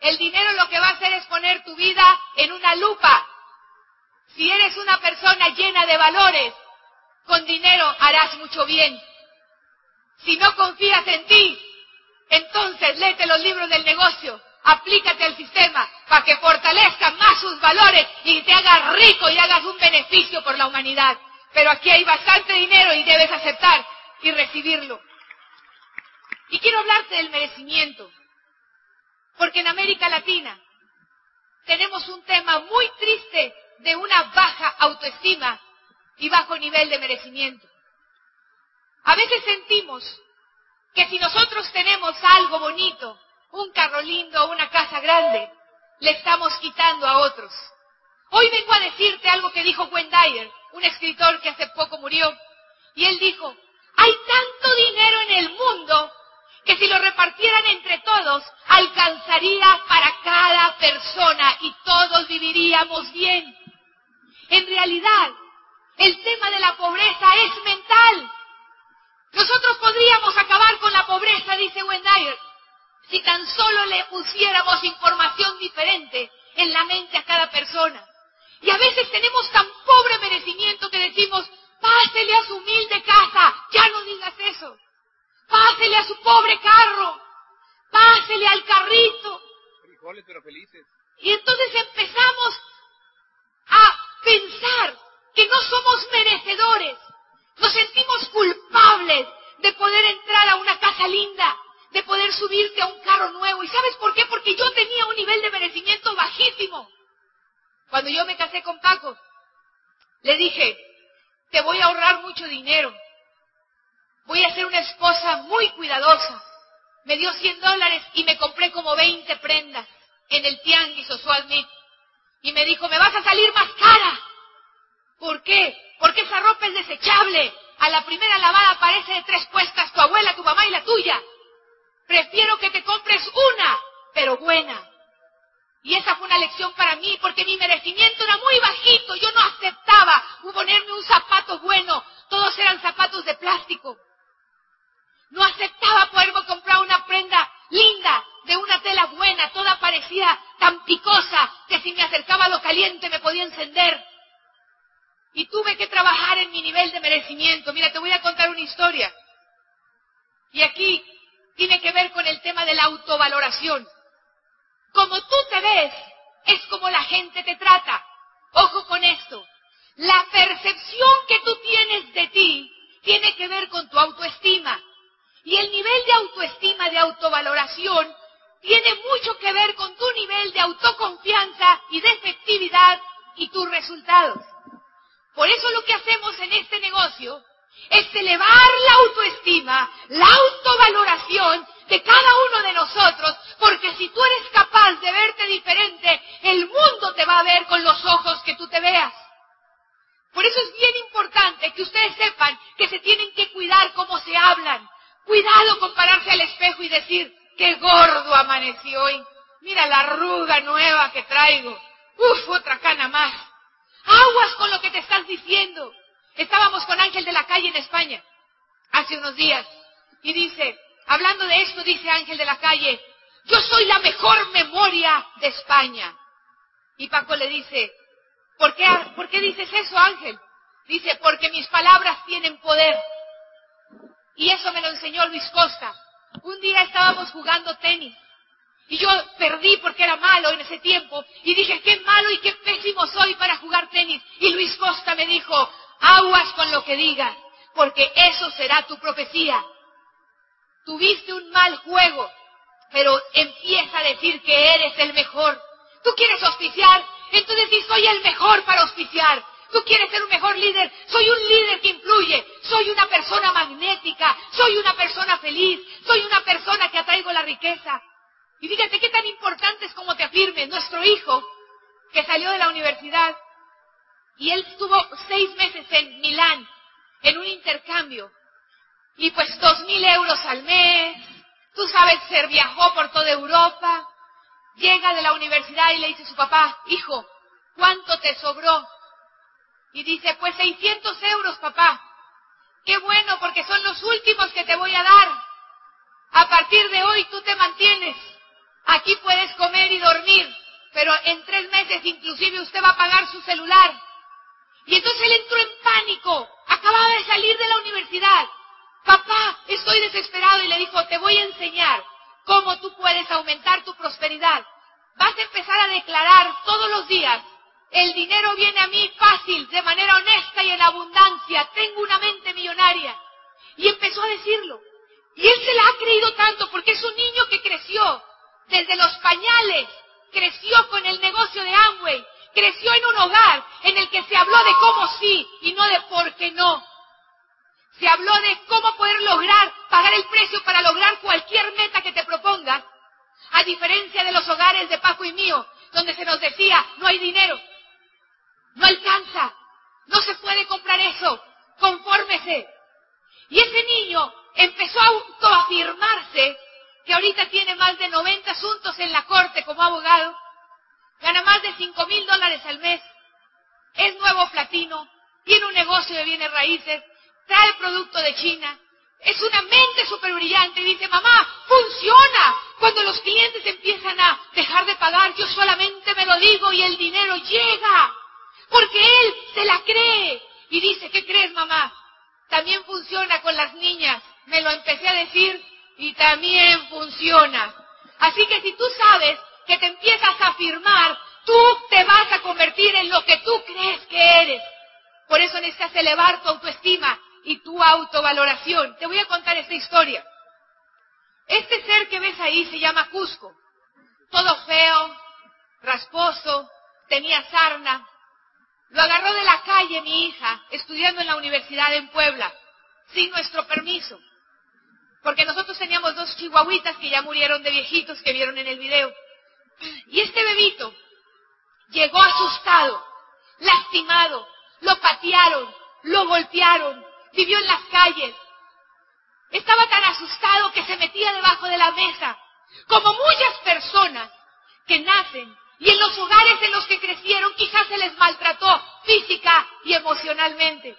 El dinero lo que va a hacer es poner tu vida en una lupa. Si eres una persona llena de valores, con dinero harás mucho bien. Si no confías en ti, entonces léete los libros del negocio, aplícate al sistema para que fortalezca más sus valores y te hagas rico y hagas un beneficio por la humanidad. Pero aquí hay bastante dinero y debes aceptar y recibirlo. Y quiero hablarte del merecimiento, porque en América Latina tenemos un tema muy triste de una baja autoestima y bajo nivel de merecimiento. A veces sentimos que si nosotros tenemos algo bonito, un carro lindo, una casa grande, le estamos quitando a otros. Hoy vengo a decirte algo que dijo Gwen Dyer, un escritor que hace poco murió, y él dijo, hay tanto dinero en el mundo que si lo repartieran entre todos, alcanzaría para cada persona y todos viviríamos bien. En realidad, el tema de la pobreza es mental. Nosotros podríamos acabar con la pobreza, dice Wendayer, si tan solo le pusiéramos información diferente en la mente a cada persona. Y a veces tenemos tan pobre merecimiento que decimos, pásele a su humilde casa, ya no digas eso. Pásele a su pobre carro, pásele al carrito. Frijoles pero felices. Y entonces empezamos a pensar que no somos merecedores. Nos sentimos culpables de poder entrar a una casa linda, de poder subirte a un carro nuevo. ¿Y sabes por qué? Porque yo tenía un nivel de merecimiento bajísimo. Cuando yo me casé con Paco, le dije, te voy a ahorrar mucho dinero. Voy a ser una esposa muy cuidadosa. Me dio 100 dólares y me compré como 20 prendas en el tianguis o Y me dijo, me vas a salir más cara. ¿Por qué? Porque esa ropa es desechable. A la primera lavada aparece de tres puestas tu abuela, tu mamá y la tuya. Prefiero que te compres una, pero buena. Y esa fue una lección para mí, porque mi merecimiento era muy bajito. Yo no aceptaba ponerme un zapato bueno. Todos eran zapatos de plástico. No aceptaba poderme comprar una prenda linda, de una tela buena. Toda parecía tan picosa que si me acercaba a lo caliente me podía encender. Y tuve que trabajar en mi nivel de merecimiento. Mira, te voy a contar una historia. Y aquí tiene que ver con el tema de la autovaloración. Como tú te ves, es como la gente te trata. Ojo con esto. La percepción que tú tienes de ti tiene que ver con tu autoestima. Y el nivel de autoestima, de autovaloración, tiene mucho que ver con tu nivel de autoconfianza y de efectividad y tus resultados. Por eso lo que hacemos en este negocio es elevar la autoestima, la autovaloración de cada uno de nosotros, porque si tú eres capaz de verte diferente, el mundo te va a ver con los ojos que tú te veas. Por eso es bien importante que ustedes sepan que se tienen que cuidar cómo se hablan. Cuidado con pararse al espejo y decir, qué gordo amaneció hoy. Mira la arruga nueva que traigo. Uf, otra cana más. Aguas con lo que te estás diciendo. Estábamos con Ángel de la Calle en España hace unos días y dice, hablando de esto, dice Ángel de la Calle, yo soy la mejor memoria de España. Y Paco le dice, ¿por qué, ¿por qué dices eso, Ángel? Dice, porque mis palabras tienen poder. Y eso me lo enseñó Luis Costa. Un día estábamos jugando tenis y yo perdí porque era malo en ese tiempo y dije, qué malo y qué pésimo soy para jugar tenis. Y Luis Costa me dijo, aguas con lo que digas, porque eso será tu profecía. Tuviste un mal juego, pero empieza a decir que eres el mejor. Tú quieres auspiciar, entonces sí soy el mejor para auspiciar. Tú quieres ser un mejor líder, soy un líder que influye, soy una persona magnética, soy una persona feliz, soy una persona que atraigo la riqueza. Y fíjate qué tan importante es como te afirme nuestro hijo, que salió de la universidad, y él estuvo seis meses en Milán, en un intercambio, y pues dos mil euros al mes, tú sabes, ser viajó por toda Europa, llega de la universidad y le dice a su papá, hijo, ¿cuánto te sobró? Y dice, pues 600 euros, papá. Qué bueno, porque son los últimos que te voy a dar. A partir de hoy tú te mantienes. Aquí puedes comer y dormir, pero en tres meses inclusive usted va a pagar su celular. Y entonces él entró en pánico. Acababa de salir de la universidad. Papá, estoy desesperado y le dijo, te voy a enseñar cómo tú puedes aumentar tu prosperidad. Vas a empezar a declarar todos los días, el dinero viene a mí fácil, de manera honesta y en abundancia, tengo una mente millonaria. Y empezó a decirlo. Y él se la ha creído tanto porque es un niño que creció desde los pañales, creció con el negocio de Amway, creció en un hogar en el que se habló de cómo sí y no de por qué no. Se habló de cómo poder lograr, pagar el precio para lograr cualquier meta que te propongas, a diferencia de los hogares de Paco y mío, donde se nos decía, no hay dinero, no alcanza, no se puede comprar eso, confórmese. Y ese niño empezó a autoafirmarse que ahorita tiene más de 90 asuntos en la corte como abogado, gana más de 5 mil dólares al mes, es nuevo platino, tiene un negocio de bienes raíces, trae producto de China, es una mente súper brillante y dice, mamá, funciona. Cuando los clientes empiezan a dejar de pagar, yo solamente me lo digo y el dinero llega. Porque él se la cree. Y dice, ¿qué crees, mamá? También funciona con las niñas. Me lo empecé a decir y también funciona. Así que si tú sabes que te empiezas a afirmar, tú te vas a convertir en lo que tú crees que eres. Por eso necesitas elevar tu autoestima y tu autovaloración. Te voy a contar esta historia. Este ser que ves ahí se llama Cusco. Todo feo, rasposo, tenía sarna. Lo agarró de la calle mi hija, estudiando en la universidad en Puebla, sin nuestro permiso. Porque nosotros teníamos dos chihuahuitas que ya murieron de viejitos que vieron en el video. Y este bebito llegó asustado, lastimado, lo patearon, lo golpearon, vivió en las calles. Estaba tan asustado que se metía debajo de la mesa, como muchas personas que nacen y en los hogares en los que crecieron quizás se les maltrató física y emocionalmente.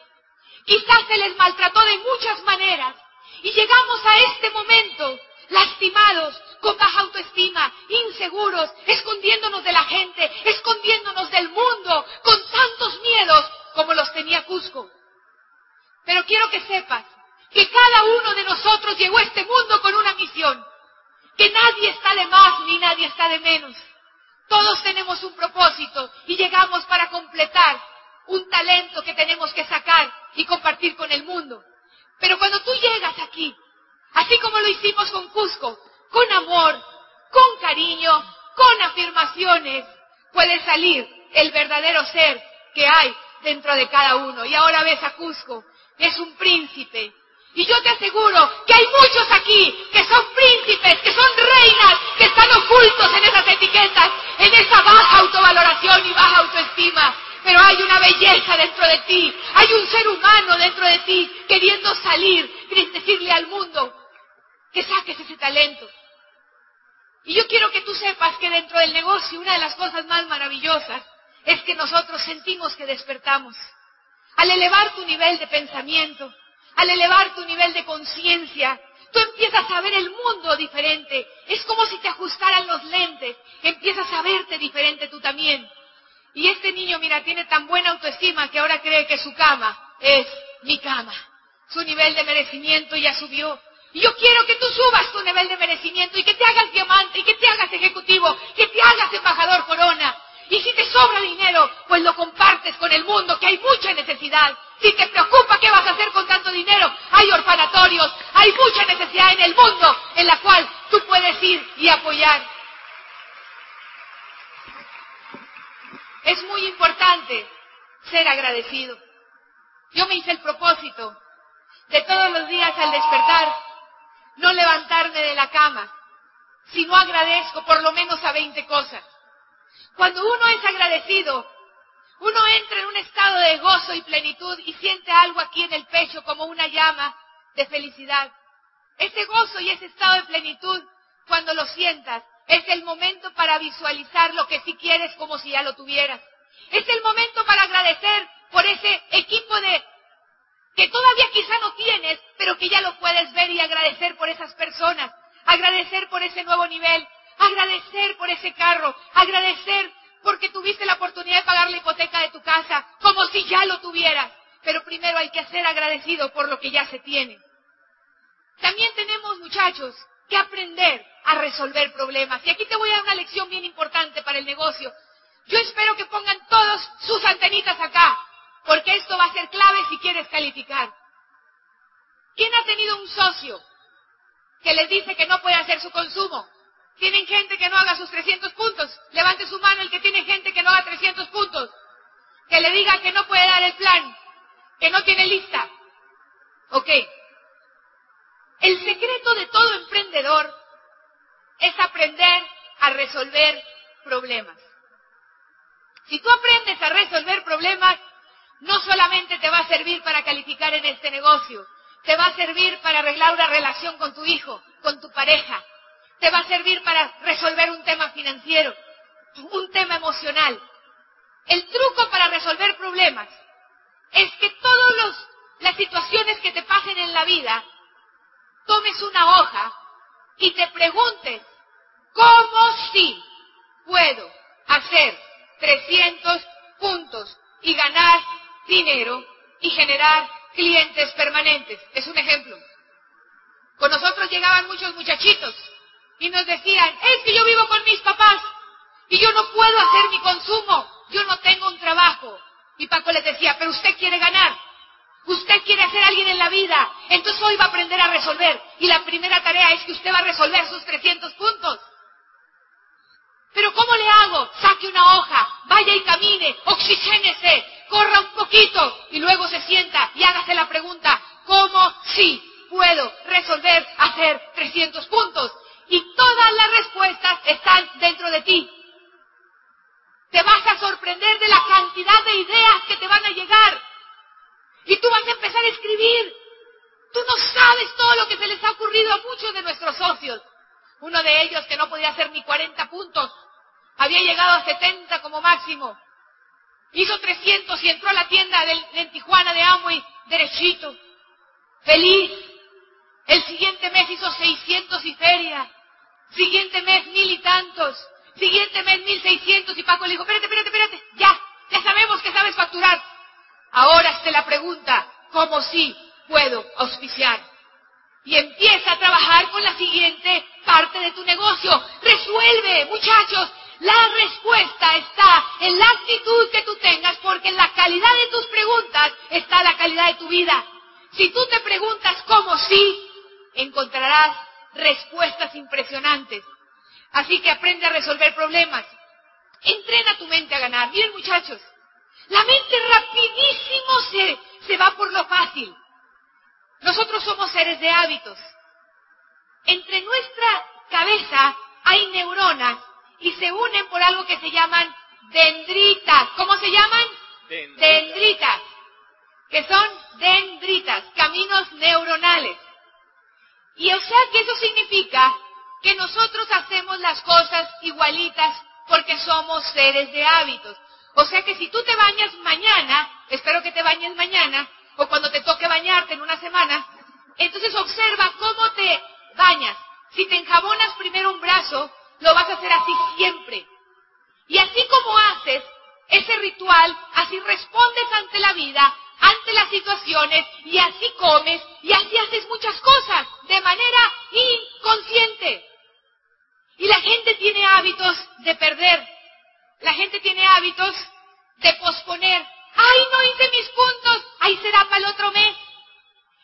Quizás se les maltrató de muchas maneras y llegamos a este momento lastimados, con baja autoestima, inseguros, escondiéndonos de la gente, escondiéndonos del mundo, con tantos miedos como los tenía Cusco. Pero quiero que sepas que cada uno de nosotros llegó a este mundo con una misión, que nadie está de más ni nadie está de menos. Todos tenemos un propósito y llegamos para completar un talento que tenemos que sacar y compartir con el mundo. Pero cuando tú llegas aquí, así como lo hicimos con Cusco, con amor, con cariño, con afirmaciones, puede salir el verdadero ser que hay dentro de cada uno. Y ahora ves a Cusco, es un príncipe. Y yo te aseguro que hay muchos aquí que son príncipes, que son reinas, que están ocultos en esas etiquetas, en esa baja autovaloración y baja autoestima. pero hay una belleza dentro de ti, hay un ser humano dentro de ti queriendo salir, decirle al mundo que saques ese talento. Y yo quiero que tú sepas que dentro del negocio una de las cosas más maravillosas es que nosotros sentimos que despertamos. Al elevar tu nivel de pensamiento, al elevar tu nivel de conciencia, tú empiezas a ver el mundo diferente. Es como si te ajustaran los lentes, empiezas a verte diferente tú también. Y este niño, mira, tiene tan buena autoestima que ahora cree que su cama es mi cama. Su nivel de merecimiento ya subió. Y yo quiero que tú subas tu nivel de merecimiento y que te hagas diamante y que te hagas ejecutivo, que te hagas embajador corona. Y si te sobra dinero, pues lo compartes con el mundo, que hay mucha necesidad. Si te preocupa qué vas a hacer con tanto dinero, hay orfanatorios, hay mucha necesidad en el mundo en la cual tú puedes ir y apoyar. Es muy importante ser agradecido. Yo me hice el propósito de todos los días al despertar no levantarme de la cama si no agradezco por lo menos a 20 cosas. Cuando uno es agradecido, uno entra en un estado de gozo y plenitud y siente algo aquí en el pecho como una llama de felicidad. Ese gozo y ese estado de plenitud, cuando lo sientas, es el momento para visualizar lo que sí quieres como si ya lo tuvieras. Es el momento para agradecer por ese equipo de que todavía quizá no tienes, pero que ya lo puedes ver y agradecer por esas personas, agradecer por ese nuevo nivel, agradecer por ese carro, agradecer porque tuviste la oportunidad de pagar la hipoteca de tu casa, como si ya lo tuvieras. Pero primero hay que ser agradecido por lo que ya se tiene. También tenemos, muchachos, que aprender a resolver problemas. Y aquí te voy a dar una lección bien importante para el negocio. Yo espero que pongan todos sus antenitas acá, porque esto va a ser clave si quieres calificar. ¿Quién ha tenido un socio que les dice que no puede hacer su consumo? ¿Tienen gente que no haga sus 300 puntos? Levante su mano el que tiene gente que no haga 300 puntos. Que le diga que no puede dar el plan, que no tiene lista. Ok. El secreto de todo emprendedor es aprender a resolver problemas. Si tú aprendes a resolver problemas, no solamente te va a servir para calificar en este negocio, te va a servir para arreglar una relación con tu hijo, con tu pareja, te va a servir para resolver un tema financiero, un tema emocional. El truco para resolver problemas es que todas las situaciones que te pasen en la vida, tomes una hoja y te preguntes, ¿cómo sí puedo hacer 300 puntos y ganar dinero y generar clientes permanentes? Es un ejemplo. Con nosotros llegaban muchos muchachitos y nos decían, es que yo vivo con mis papás y yo no puedo hacer mi consumo, yo no tengo un trabajo. Y Paco les decía, pero usted quiere ganar, usted quiere hacer alguien en la vida, entonces hoy va a aprender a resolver. Y la primera tarea es que usted va a resolver sus 300 puntos. Pero ¿cómo le hago? Saque una hoja, vaya y camine, oxigénese, corra un poquito y luego se sienta y hágase la pregunta, ¿cómo sí puedo resolver hacer 300 puntos? Y todas las respuestas están dentro de ti. Te vas a sorprender de la cantidad de ideas que te van a llegar. Y tú vas a empezar a escribir. Tú no sabes todo lo que se les ha ocurrido a muchos de nuestros socios. Uno de ellos que no podía hacer ni 40 puntos, había llegado a 70 como máximo. Hizo 300 y entró a la tienda de, Tijuana de Amway derechito, feliz. El siguiente mes hizo 600 y feria. Siguiente mes mil y tantos. Siguiente mes mil seiscientos. Y Paco le dijo, espérate, espérate, espérate. Ya, ya sabemos que sabes facturar. Ahora esté la pregunta, ¿cómo sí puedo auspiciar? Y empieza a trabajar con la siguiente parte de tu negocio. Resuelve, muchachos. La respuesta está en la actitud que tú tengas, porque en la calidad de tus preguntas está la calidad de tu vida. Si tú te preguntas cómo sí, encontrarás respuestas impresionantes. Así que aprende a resolver problemas. Entrena tu mente a ganar. Miren muchachos, la mente rapidísimo se, se va por lo fácil. Nosotros somos seres de hábitos. Entre nuestra cabeza hay neuronas y se unen por algo que se llaman dendritas. ¿Cómo se llaman? Dendritas. Que son dendritas, caminos neuronales. Y o sea que eso significa que nosotros hacemos las cosas igualitas porque somos seres de hábitos. O sea que si tú te bañas mañana, espero que te bañes mañana, o cuando te toque bañarte en una semana, entonces observa cómo te bañas. Si te enjabonas primero un brazo, lo vas a hacer así siempre. Y así como haces ese ritual, así respondes ante la vida, ante las situaciones, y así comes, y así haces muchas cosas de manera inconsciente. Y la gente tiene hábitos de perder. La gente tiene hábitos de posponer. ¡Ay, no hice mis puntos! ¡Ahí será para el otro mes!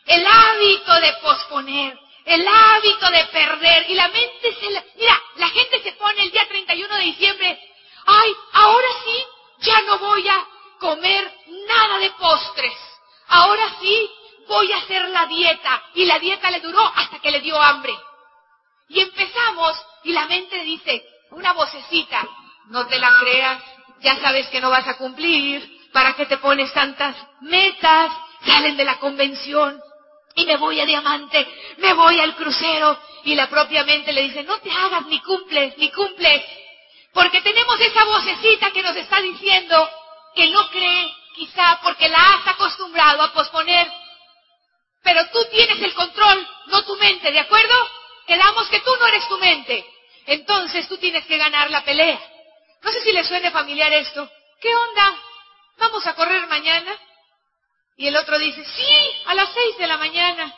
El hábito de posponer, el hábito de perder. Y la mente se... La... Mira, la gente se pone el día 31 de diciembre. ¡Ay, ahora sí! Ya no voy a comer nada de postres. Ahora sí voy a hacer la dieta. Y la dieta le duró hasta que le dio hambre. Y empezamos y la mente dice, una vocecita, no te la creas, ya sabes que no vas a cumplir, ¿para qué te pones tantas metas? Salen de la convención y me voy a diamante, me voy al crucero y la propia mente le dice, no te hagas ni cumples, ni cumples, porque tenemos esa vocecita que nos está diciendo que no cree, quizá porque la has acostumbrado a posponer, pero tú tienes el control, no tu mente, ¿de acuerdo? Quedamos que tú no eres tu mente. Entonces tú tienes que ganar la pelea. No sé si le suene familiar esto. ¿Qué onda? ¿Vamos a correr mañana? Y el otro dice, sí, a las seis de la mañana.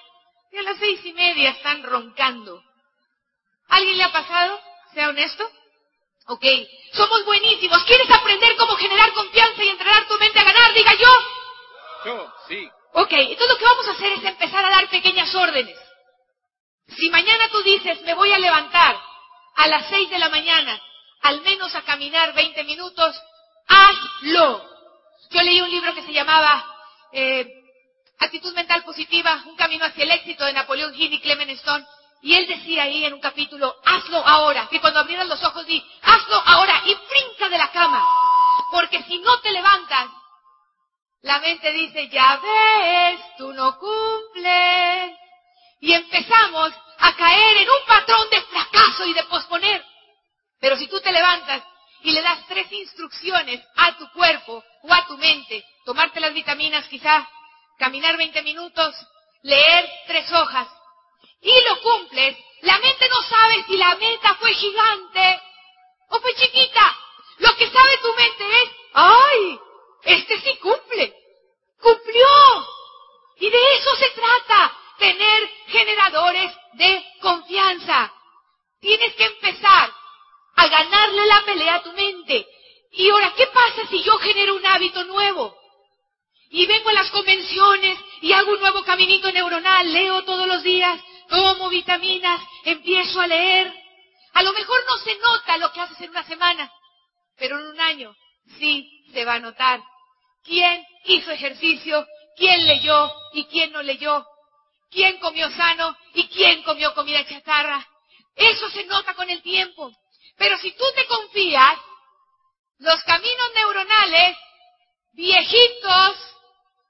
Y a las seis y media están roncando. ¿Alguien le ha pasado? Sea honesto. Ok, somos buenísimos. ¿Quieres aprender cómo generar confianza y entrenar tu mente a ganar? Diga yo. Yo, sí. Ok, entonces lo que vamos a hacer es empezar a dar pequeñas órdenes. Si mañana tú dices, me voy a levantar a las seis de la mañana, al menos a caminar 20 minutos, hazlo. Yo leí un libro que se llamaba eh, Actitud Mental Positiva, un camino hacia el éxito de Napoleón Hill y Clement Stone, y él decía ahí en un capítulo, hazlo ahora, que cuando abrieras los ojos di, hazlo ahora y brinca de la cama, porque si no te levantas, la mente dice, ya ves, tú no cumples. Y empezamos a caer en un patrón de fracaso y de posponer. Pero si tú te levantas y le das tres instrucciones a tu cuerpo o a tu mente, tomarte las vitaminas quizá, caminar 20 minutos, leer tres hojas, y lo cumples, la mente no sabe si la meta fue gigante o fue chiquita. Lo que sabe tu mente es, ¡ay! Este sí cumple. Cumplió. Y de eso se trata tener generadores de confianza. Tienes que empezar a ganarle la pelea a tu mente. Y ahora, ¿qué pasa si yo genero un hábito nuevo? Y vengo a las convenciones y hago un nuevo caminito neuronal, leo todos los días, tomo vitaminas, empiezo a leer. A lo mejor no se nota lo que haces en una semana, pero en un año sí se va a notar. ¿Quién hizo ejercicio? ¿Quién leyó y quién no leyó? quién comió sano y quién comió comida chatarra. Eso se nota con el tiempo. Pero si tú te confías, los caminos neuronales viejitos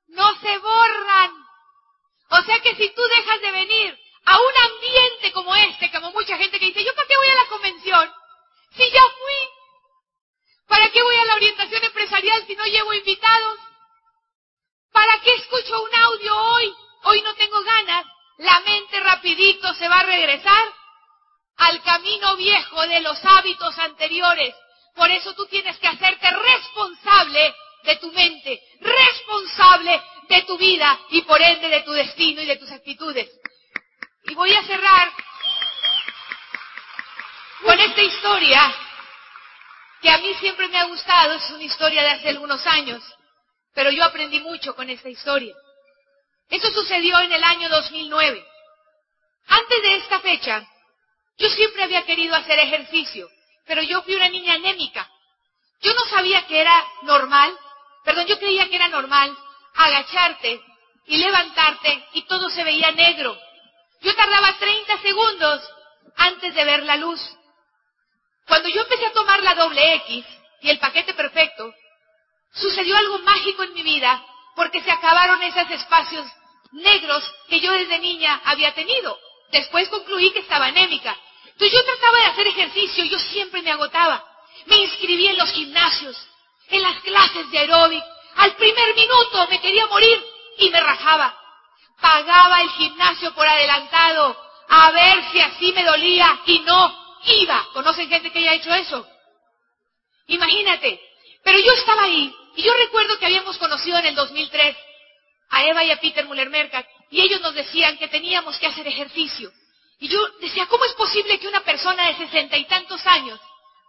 no se borran. O sea que si tú dejas de venir a un ambiente como este, como mucha gente que dice, ¿yo para qué voy a la convención? Si ya fui. ¿Para qué voy a la orientación empresarial si no llevo invitados? ¿Para qué escucho un audio hoy hoy no tengo ganas, la mente rapidito se va a regresar al camino viejo de los hábitos anteriores. Por eso tú tienes que hacerte responsable de tu mente, responsable de tu vida y por ende de tu destino y de tus actitudes. Y voy a cerrar con esta historia que a mí siempre me ha gustado, es una historia de hace algunos años, pero yo aprendí mucho con esta historia. Eso sucedió en el año 2009. Antes de esta fecha, yo siempre había querido hacer ejercicio, pero yo fui una niña anémica. Yo no sabía que era normal, perdón, yo creía que era normal agacharte y levantarte y todo se veía negro. Yo tardaba 30 segundos antes de ver la luz. Cuando yo empecé a tomar la doble X y el paquete perfecto, sucedió algo mágico en mi vida porque se acabaron esos espacios negros que yo desde niña había tenido. Después concluí que estaba anémica. Entonces yo trataba de hacer ejercicio, yo siempre me agotaba. Me inscribí en los gimnasios, en las clases de aeróbic. Al primer minuto me quería morir y me rajaba. Pagaba el gimnasio por adelantado a ver si así me dolía y no iba. ¿Conocen gente que haya hecho eso? Imagínate. Pero yo estaba ahí y yo recuerdo que habíamos conocido en el 2003 a Eva y a Peter Muller-Mercat y ellos nos decían que teníamos que hacer ejercicio. Y yo decía, ¿cómo es posible que una persona de sesenta y tantos años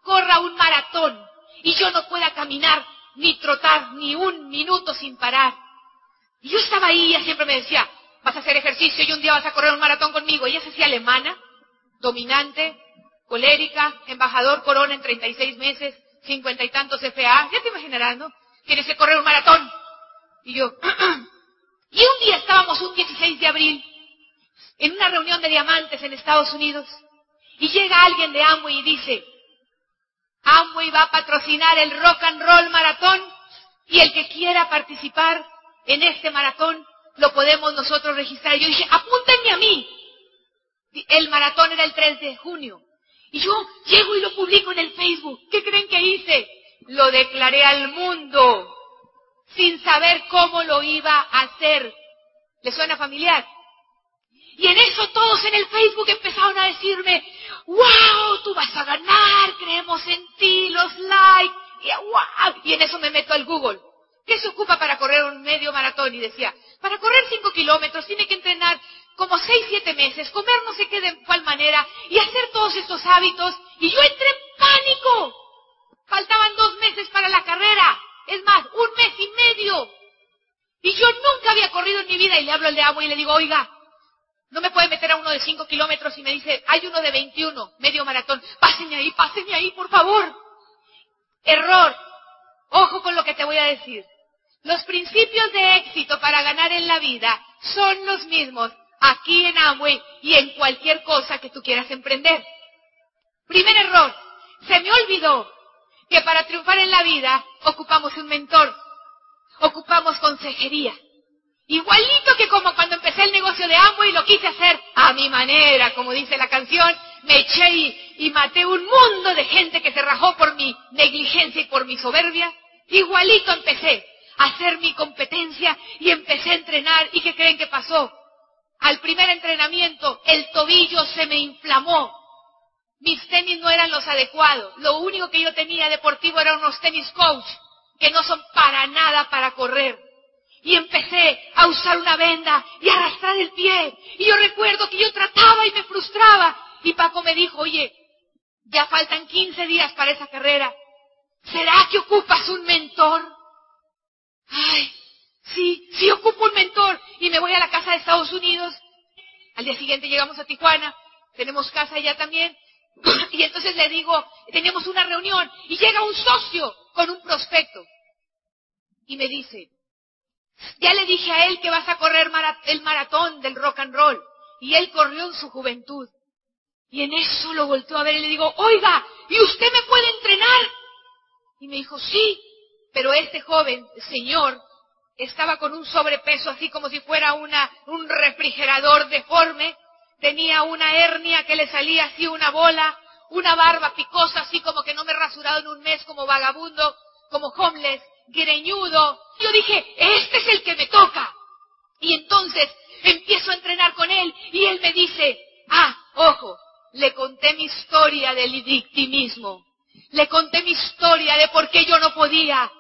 corra un maratón y yo no pueda caminar ni trotar ni un minuto sin parar? Y yo estaba ahí y ella siempre me decía, vas a hacer ejercicio y un día vas a correr un maratón conmigo. Ella se hacía alemana, dominante, colérica, embajador corona en 36 meses, cincuenta y tantos FA. Ya te imaginarás, ¿no? Tienes que correr un maratón. Y yo, y un día estábamos un 16 de abril en una reunión de diamantes en Estados Unidos y llega alguien de Amway y dice, Amway va a patrocinar el Rock and Roll Maratón y el que quiera participar en este maratón lo podemos nosotros registrar. Yo dije, apúntenme a mí. El maratón era el 3 de junio. Y yo llego y lo publico en el Facebook. ¿Qué creen que hice? Lo declaré al mundo sin saber cómo lo iba a hacer. ¿Le suena familiar? Y en eso todos en el Facebook empezaron a decirme, wow, tú vas a ganar, creemos en ti, los likes, y, wow. y en eso me meto al Google. ¿Qué se ocupa para correr un medio maratón? Y decía, para correr cinco kilómetros tiene que entrenar como seis, siete meses, comer no sé qué de cuál manera, y hacer todos estos hábitos. Y yo entré en pánico. Faltaban dos meses para la carrera. Es más, un mes y medio. Y yo nunca había corrido en mi vida y le hablo al de agua y le digo, oiga, no me puede meter a uno de cinco kilómetros y me dice, hay uno de 21, medio maratón. Pásenme ahí, pásenme ahí, por favor. Error. Ojo con lo que te voy a decir. Los principios de éxito para ganar en la vida son los mismos aquí en Amway y en cualquier cosa que tú quieras emprender. Primer error. Se me olvidó que para triunfar en la vida ocupamos un mentor, ocupamos consejería. Igualito que como cuando empecé el negocio de Amway lo quise hacer a mi manera, como dice la canción, me eché y, y maté un mundo de gente que se rajó por mi negligencia y por mi soberbia. Igualito empecé hacer mi competencia y empecé a entrenar. ¿Y qué creen que pasó? Al primer entrenamiento el tobillo se me inflamó. Mis tenis no eran los adecuados. Lo único que yo tenía deportivo eran unos tenis coach, que no son para nada para correr. Y empecé a usar una venda y a arrastrar el pie. Y yo recuerdo que yo trataba y me frustraba. Y Paco me dijo, oye, ya faltan 15 días para esa carrera. ¿Será que ocupas un mentor? Ay, sí, sí ocupo un mentor. Y me voy a la casa de Estados Unidos. Al día siguiente llegamos a Tijuana. Tenemos casa allá también. Y entonces le digo, tenemos una reunión. Y llega un socio con un prospecto. Y me dice, ya le dije a él que vas a correr el maratón del rock and roll. Y él corrió en su juventud. Y en eso lo volteó a ver y le digo, oiga, ¿y usted me puede entrenar? Y me dijo, sí, pero este joven, señor, estaba con un sobrepeso así como si fuera una, un refrigerador deforme, tenía una hernia que le salía así una bola, una barba picosa así como que no me he rasurado en un mes como vagabundo, como homeless, greñudo. Yo dije, este es el que me toca. Y entonces empiezo a entrenar con él y él me dice, ah, ojo, le conté mi historia del victimismo. Le conté mi historia de por qué yo no podía.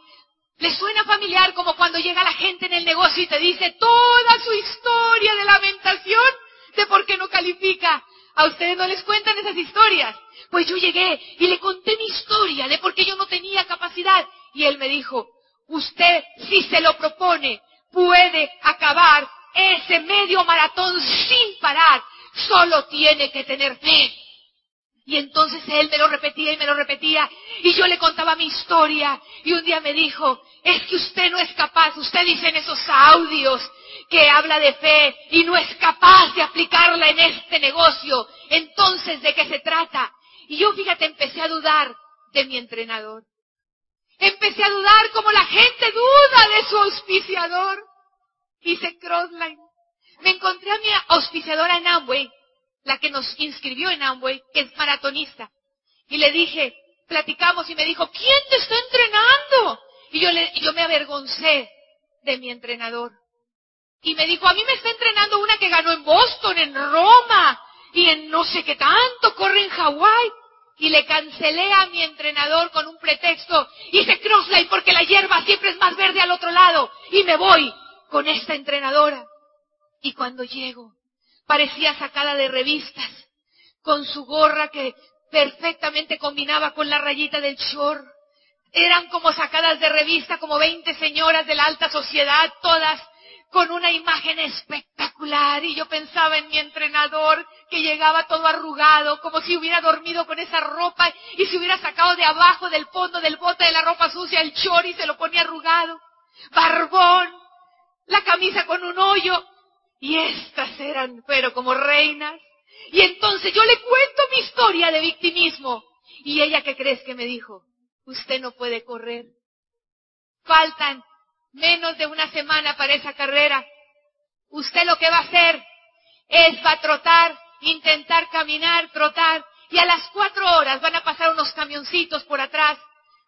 ¿Le suena familiar como cuando llega la gente en el negocio y te dice toda su historia de lamentación de por qué no califica? ¿A ustedes no les cuentan esas historias? Pues yo llegué y le conté mi historia de por qué yo no tenía capacidad. Y él me dijo, usted si se lo propone puede acabar ese medio maratón sin parar. Solo tiene que tener fe. Y entonces él me lo repetía y me lo repetía y yo le contaba mi historia y un día me dijo, es que usted no es capaz, usted dice en esos audios que habla de fe y no es capaz de aplicarla en este negocio. Entonces, ¿de qué se trata? Y yo, fíjate, empecé a dudar de mi entrenador. Empecé a dudar como la gente duda de su auspiciador. Hice crossline. Me encontré a mi auspiciadora en Amway, la que nos inscribió en Amway, que es maratonista. Y le dije, platicamos y me dijo, ¿quién te está entrenando? Y yo, le, yo me avergoncé de mi entrenador. Y me dijo, a mí me está entrenando una que ganó en Boston, en Roma, y en no sé qué tanto, corre en Hawái. Y le cancelé a mi entrenador con un pretexto. Hice crossline porque la hierba siempre es más verde al otro lado. Y me voy con esta entrenadora. Y cuando llego, parecía sacada de revistas, con su gorra que perfectamente combinaba con la rayita del short. Eran como sacadas de revista, como 20 señoras de la alta sociedad, todas con una imagen espectacular. Y yo pensaba en mi entrenador que llegaba todo arrugado, como si hubiera dormido con esa ropa y se hubiera sacado de abajo del fondo del bote de la ropa sucia el short y se lo ponía arrugado. Barbón, la camisa con un hoyo. Y estas eran, pero como reinas. Y entonces yo le cuento mi historia de victimismo. Y ella, ¿qué crees que me dijo? Usted no puede correr. Faltan menos de una semana para esa carrera. Usted lo que va a hacer es va a trotar, intentar caminar, trotar, y a las cuatro horas van a pasar unos camioncitos por atrás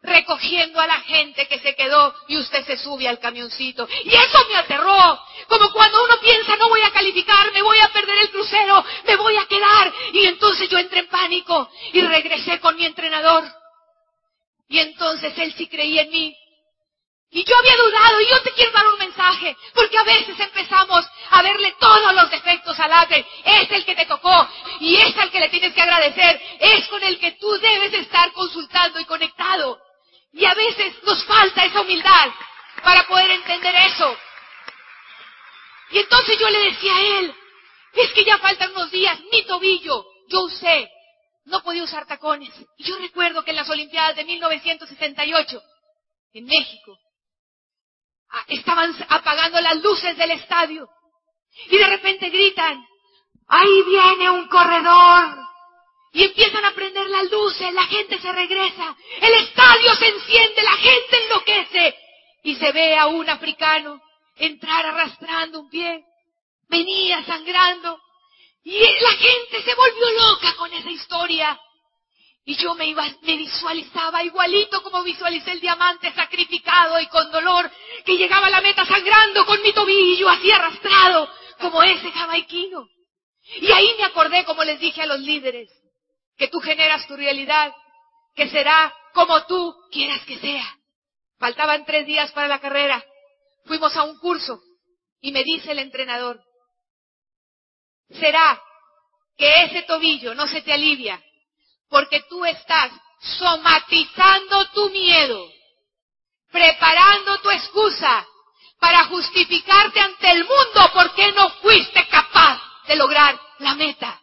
recogiendo a la gente que se quedó y usted se sube al camioncito. Y eso me aterró. Como cuando uno piensa, no voy a calificar, me voy a perder el crucero, me voy a quedar. Y entonces yo entré en pánico y regresé con mi entrenador. Y entonces él sí creía en mí. Y yo había dudado y yo te quiero dar un mensaje, porque a veces empezamos a verle todos los defectos al ave. Es el que te tocó y es al que le tienes que agradecer. Es con el que tú debes estar consultando y conectado. Y a veces nos falta esa humildad para poder entender eso. Y entonces yo le decía a él, es que ya faltan unos días, mi tobillo, yo usé, no podía usar tacones. Y yo recuerdo que en las Olimpiadas de 1968, en México, estaban apagando las luces del estadio. Y de repente gritan, ahí viene un corredor. Y empiezan a prender las luces, la gente se regresa, el estadio se enciende, la gente enloquece. Y se ve a un africano entrar arrastrando un pie. Venía sangrando. Y la gente se volvió loca con esa historia. Y yo me, iba, me visualizaba igualito como visualicé el diamante sacrificado y con dolor, que llegaba a la meta sangrando con mi tobillo así arrastrado, como ese jamaiquino. Y ahí me acordé, como les dije a los líderes, que tú generas tu realidad, que será como tú quieras que sea. Faltaban tres días para la carrera. Fuimos a un curso y me dice el entrenador, será que ese tobillo no se te alivia porque tú estás somatizando tu miedo, preparando tu excusa para justificarte ante el mundo porque no fuiste capaz de lograr la meta.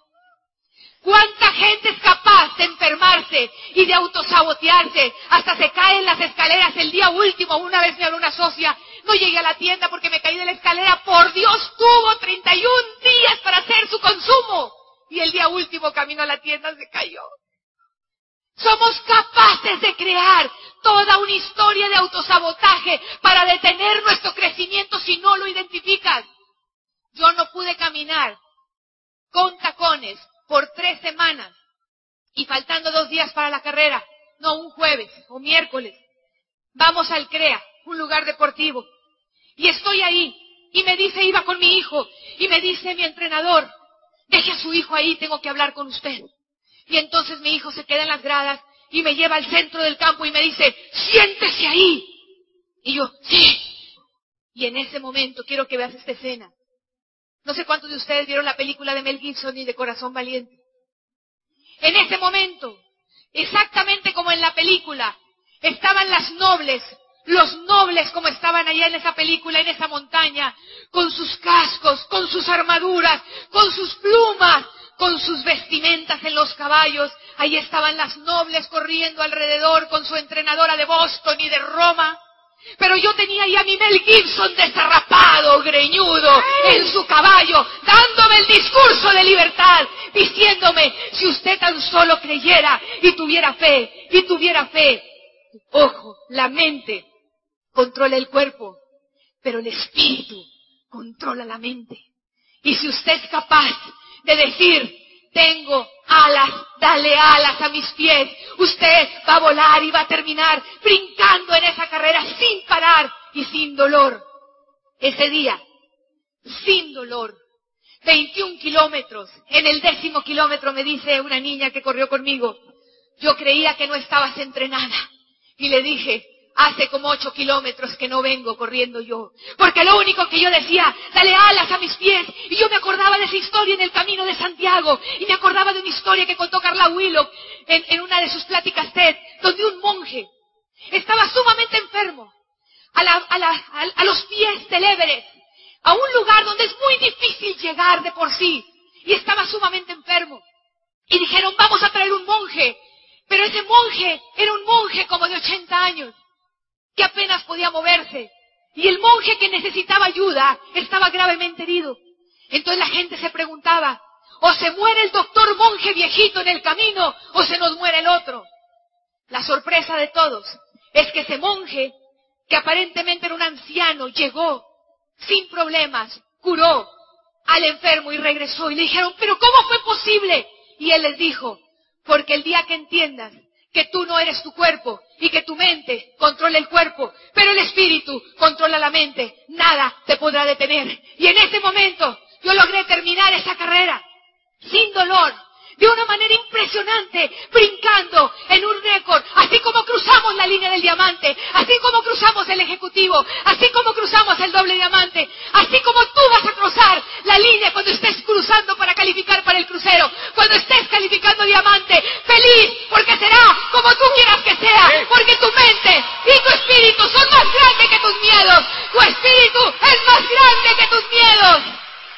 ¿Cuánta gente es capaz de enfermarse y de autosabotearse? Hasta se cae en las escaleras el día último. Una vez me habló una socia, no llegué a la tienda porque me caí de la escalera. Por Dios, tuvo 31 días para hacer su consumo. Y el día último camino a la tienda se cayó. Somos capaces de crear toda una historia de autosabotaje para detener nuestro crecimiento si no lo identificas. Yo no pude caminar con tacones por tres semanas y faltando dos días para la carrera, no un jueves o miércoles. Vamos al CREA, un lugar deportivo. Y estoy ahí y me dice, iba con mi hijo y me dice mi entrenador, deje a su hijo ahí, tengo que hablar con usted. Y entonces mi hijo se queda en las gradas y me lleva al centro del campo y me dice, siéntese ahí. Y yo, sí. Y en ese momento quiero que veas esta escena. No sé cuántos de ustedes vieron la película de Mel Gibson y de Corazón Valiente. En ese momento, exactamente como en la película, estaban las nobles, los nobles como estaban allá en esa película, en esa montaña, con sus cascos, con sus armaduras, con sus plumas, con sus vestimentas en los caballos. Ahí estaban las nobles corriendo alrededor con su entrenadora de Boston y de Roma. Pero yo tenía ahí a mi Mel Gibson desarrapado, greñudo, en su caballo, dándome el discurso de libertad, diciéndome, si usted tan solo creyera y tuviera fe, y tuviera fe, ojo, la mente controla el cuerpo, pero el espíritu controla la mente. Y si usted es capaz de decir, tengo alas, dale alas a mis pies, usted va a volar y va a terminar brincando en esa carrera sin parar y sin dolor. Ese día, sin dolor, 21 kilómetros, en el décimo kilómetro me dice una niña que corrió conmigo, yo creía que no estabas entrenada. Y le dije, hace como ocho kilómetros que no vengo corriendo yo. Porque lo único que yo decía, dale alas a mis pies. Y yo me acordaba de esa historia en el camino de Santiago. Y me acordaba de una historia que contó Carla Willow en, una de sus pláticas TED, donde un monje estaba sumamente enfermo. A, la, a, la, a, los pies del Everest. A un lugar donde es muy difícil llegar de por sí. Y estaba sumamente enfermo. Y dijeron, vamos a traer un monje. Pero ese monje era un monje como de 80 años que apenas podía moverse. Y el monje que necesitaba ayuda estaba gravemente herido. Entonces la gente se preguntaba, o se muere el doctor monje viejito en el camino, o se nos muere el otro. La sorpresa de todos es que ese monje, que aparentemente era un anciano, llegó sin problemas, curó al enfermo y regresó. Y le dijeron, pero ¿cómo fue posible? Y él les dijo, porque el día que entiendas que tú no eres tu cuerpo y que tu mente controla el cuerpo, pero el espíritu controla la mente. Nada te podrá detener. Y en ese momento yo logré terminar esa carrera sin dolor, de una manera impresionante, brincando en un récord, así como cruzamos la línea del diamante, así como cruzamos el ejecutivo, así como cruzamos el doble diamante, así como tú vas a cruzar la línea cuando estés cruzando para calificar para el crucero, cuando estés calificando diamante, feliz, porque será como tú quieras que sea, porque tu mente y tu espíritu son más grandes que tus miedos, tu espíritu es más grande que tus miedos.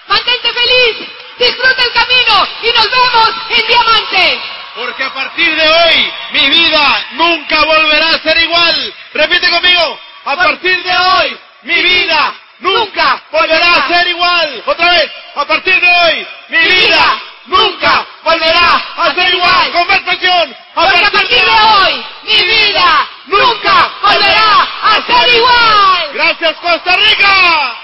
Mantente feliz, disfruta el camino y nos vemos en Diamante. Porque a partir de hoy mi vida nunca volverá a ser igual. Repite conmigo, a partir de hoy mi vida nunca volverá a ser igual. Otra vez, a partir de hoy mi vida nunca volverá a ser igual. Conversación. Porque a partir de hoy mi vida nunca volverá a ser igual. Gracias Costa Rica.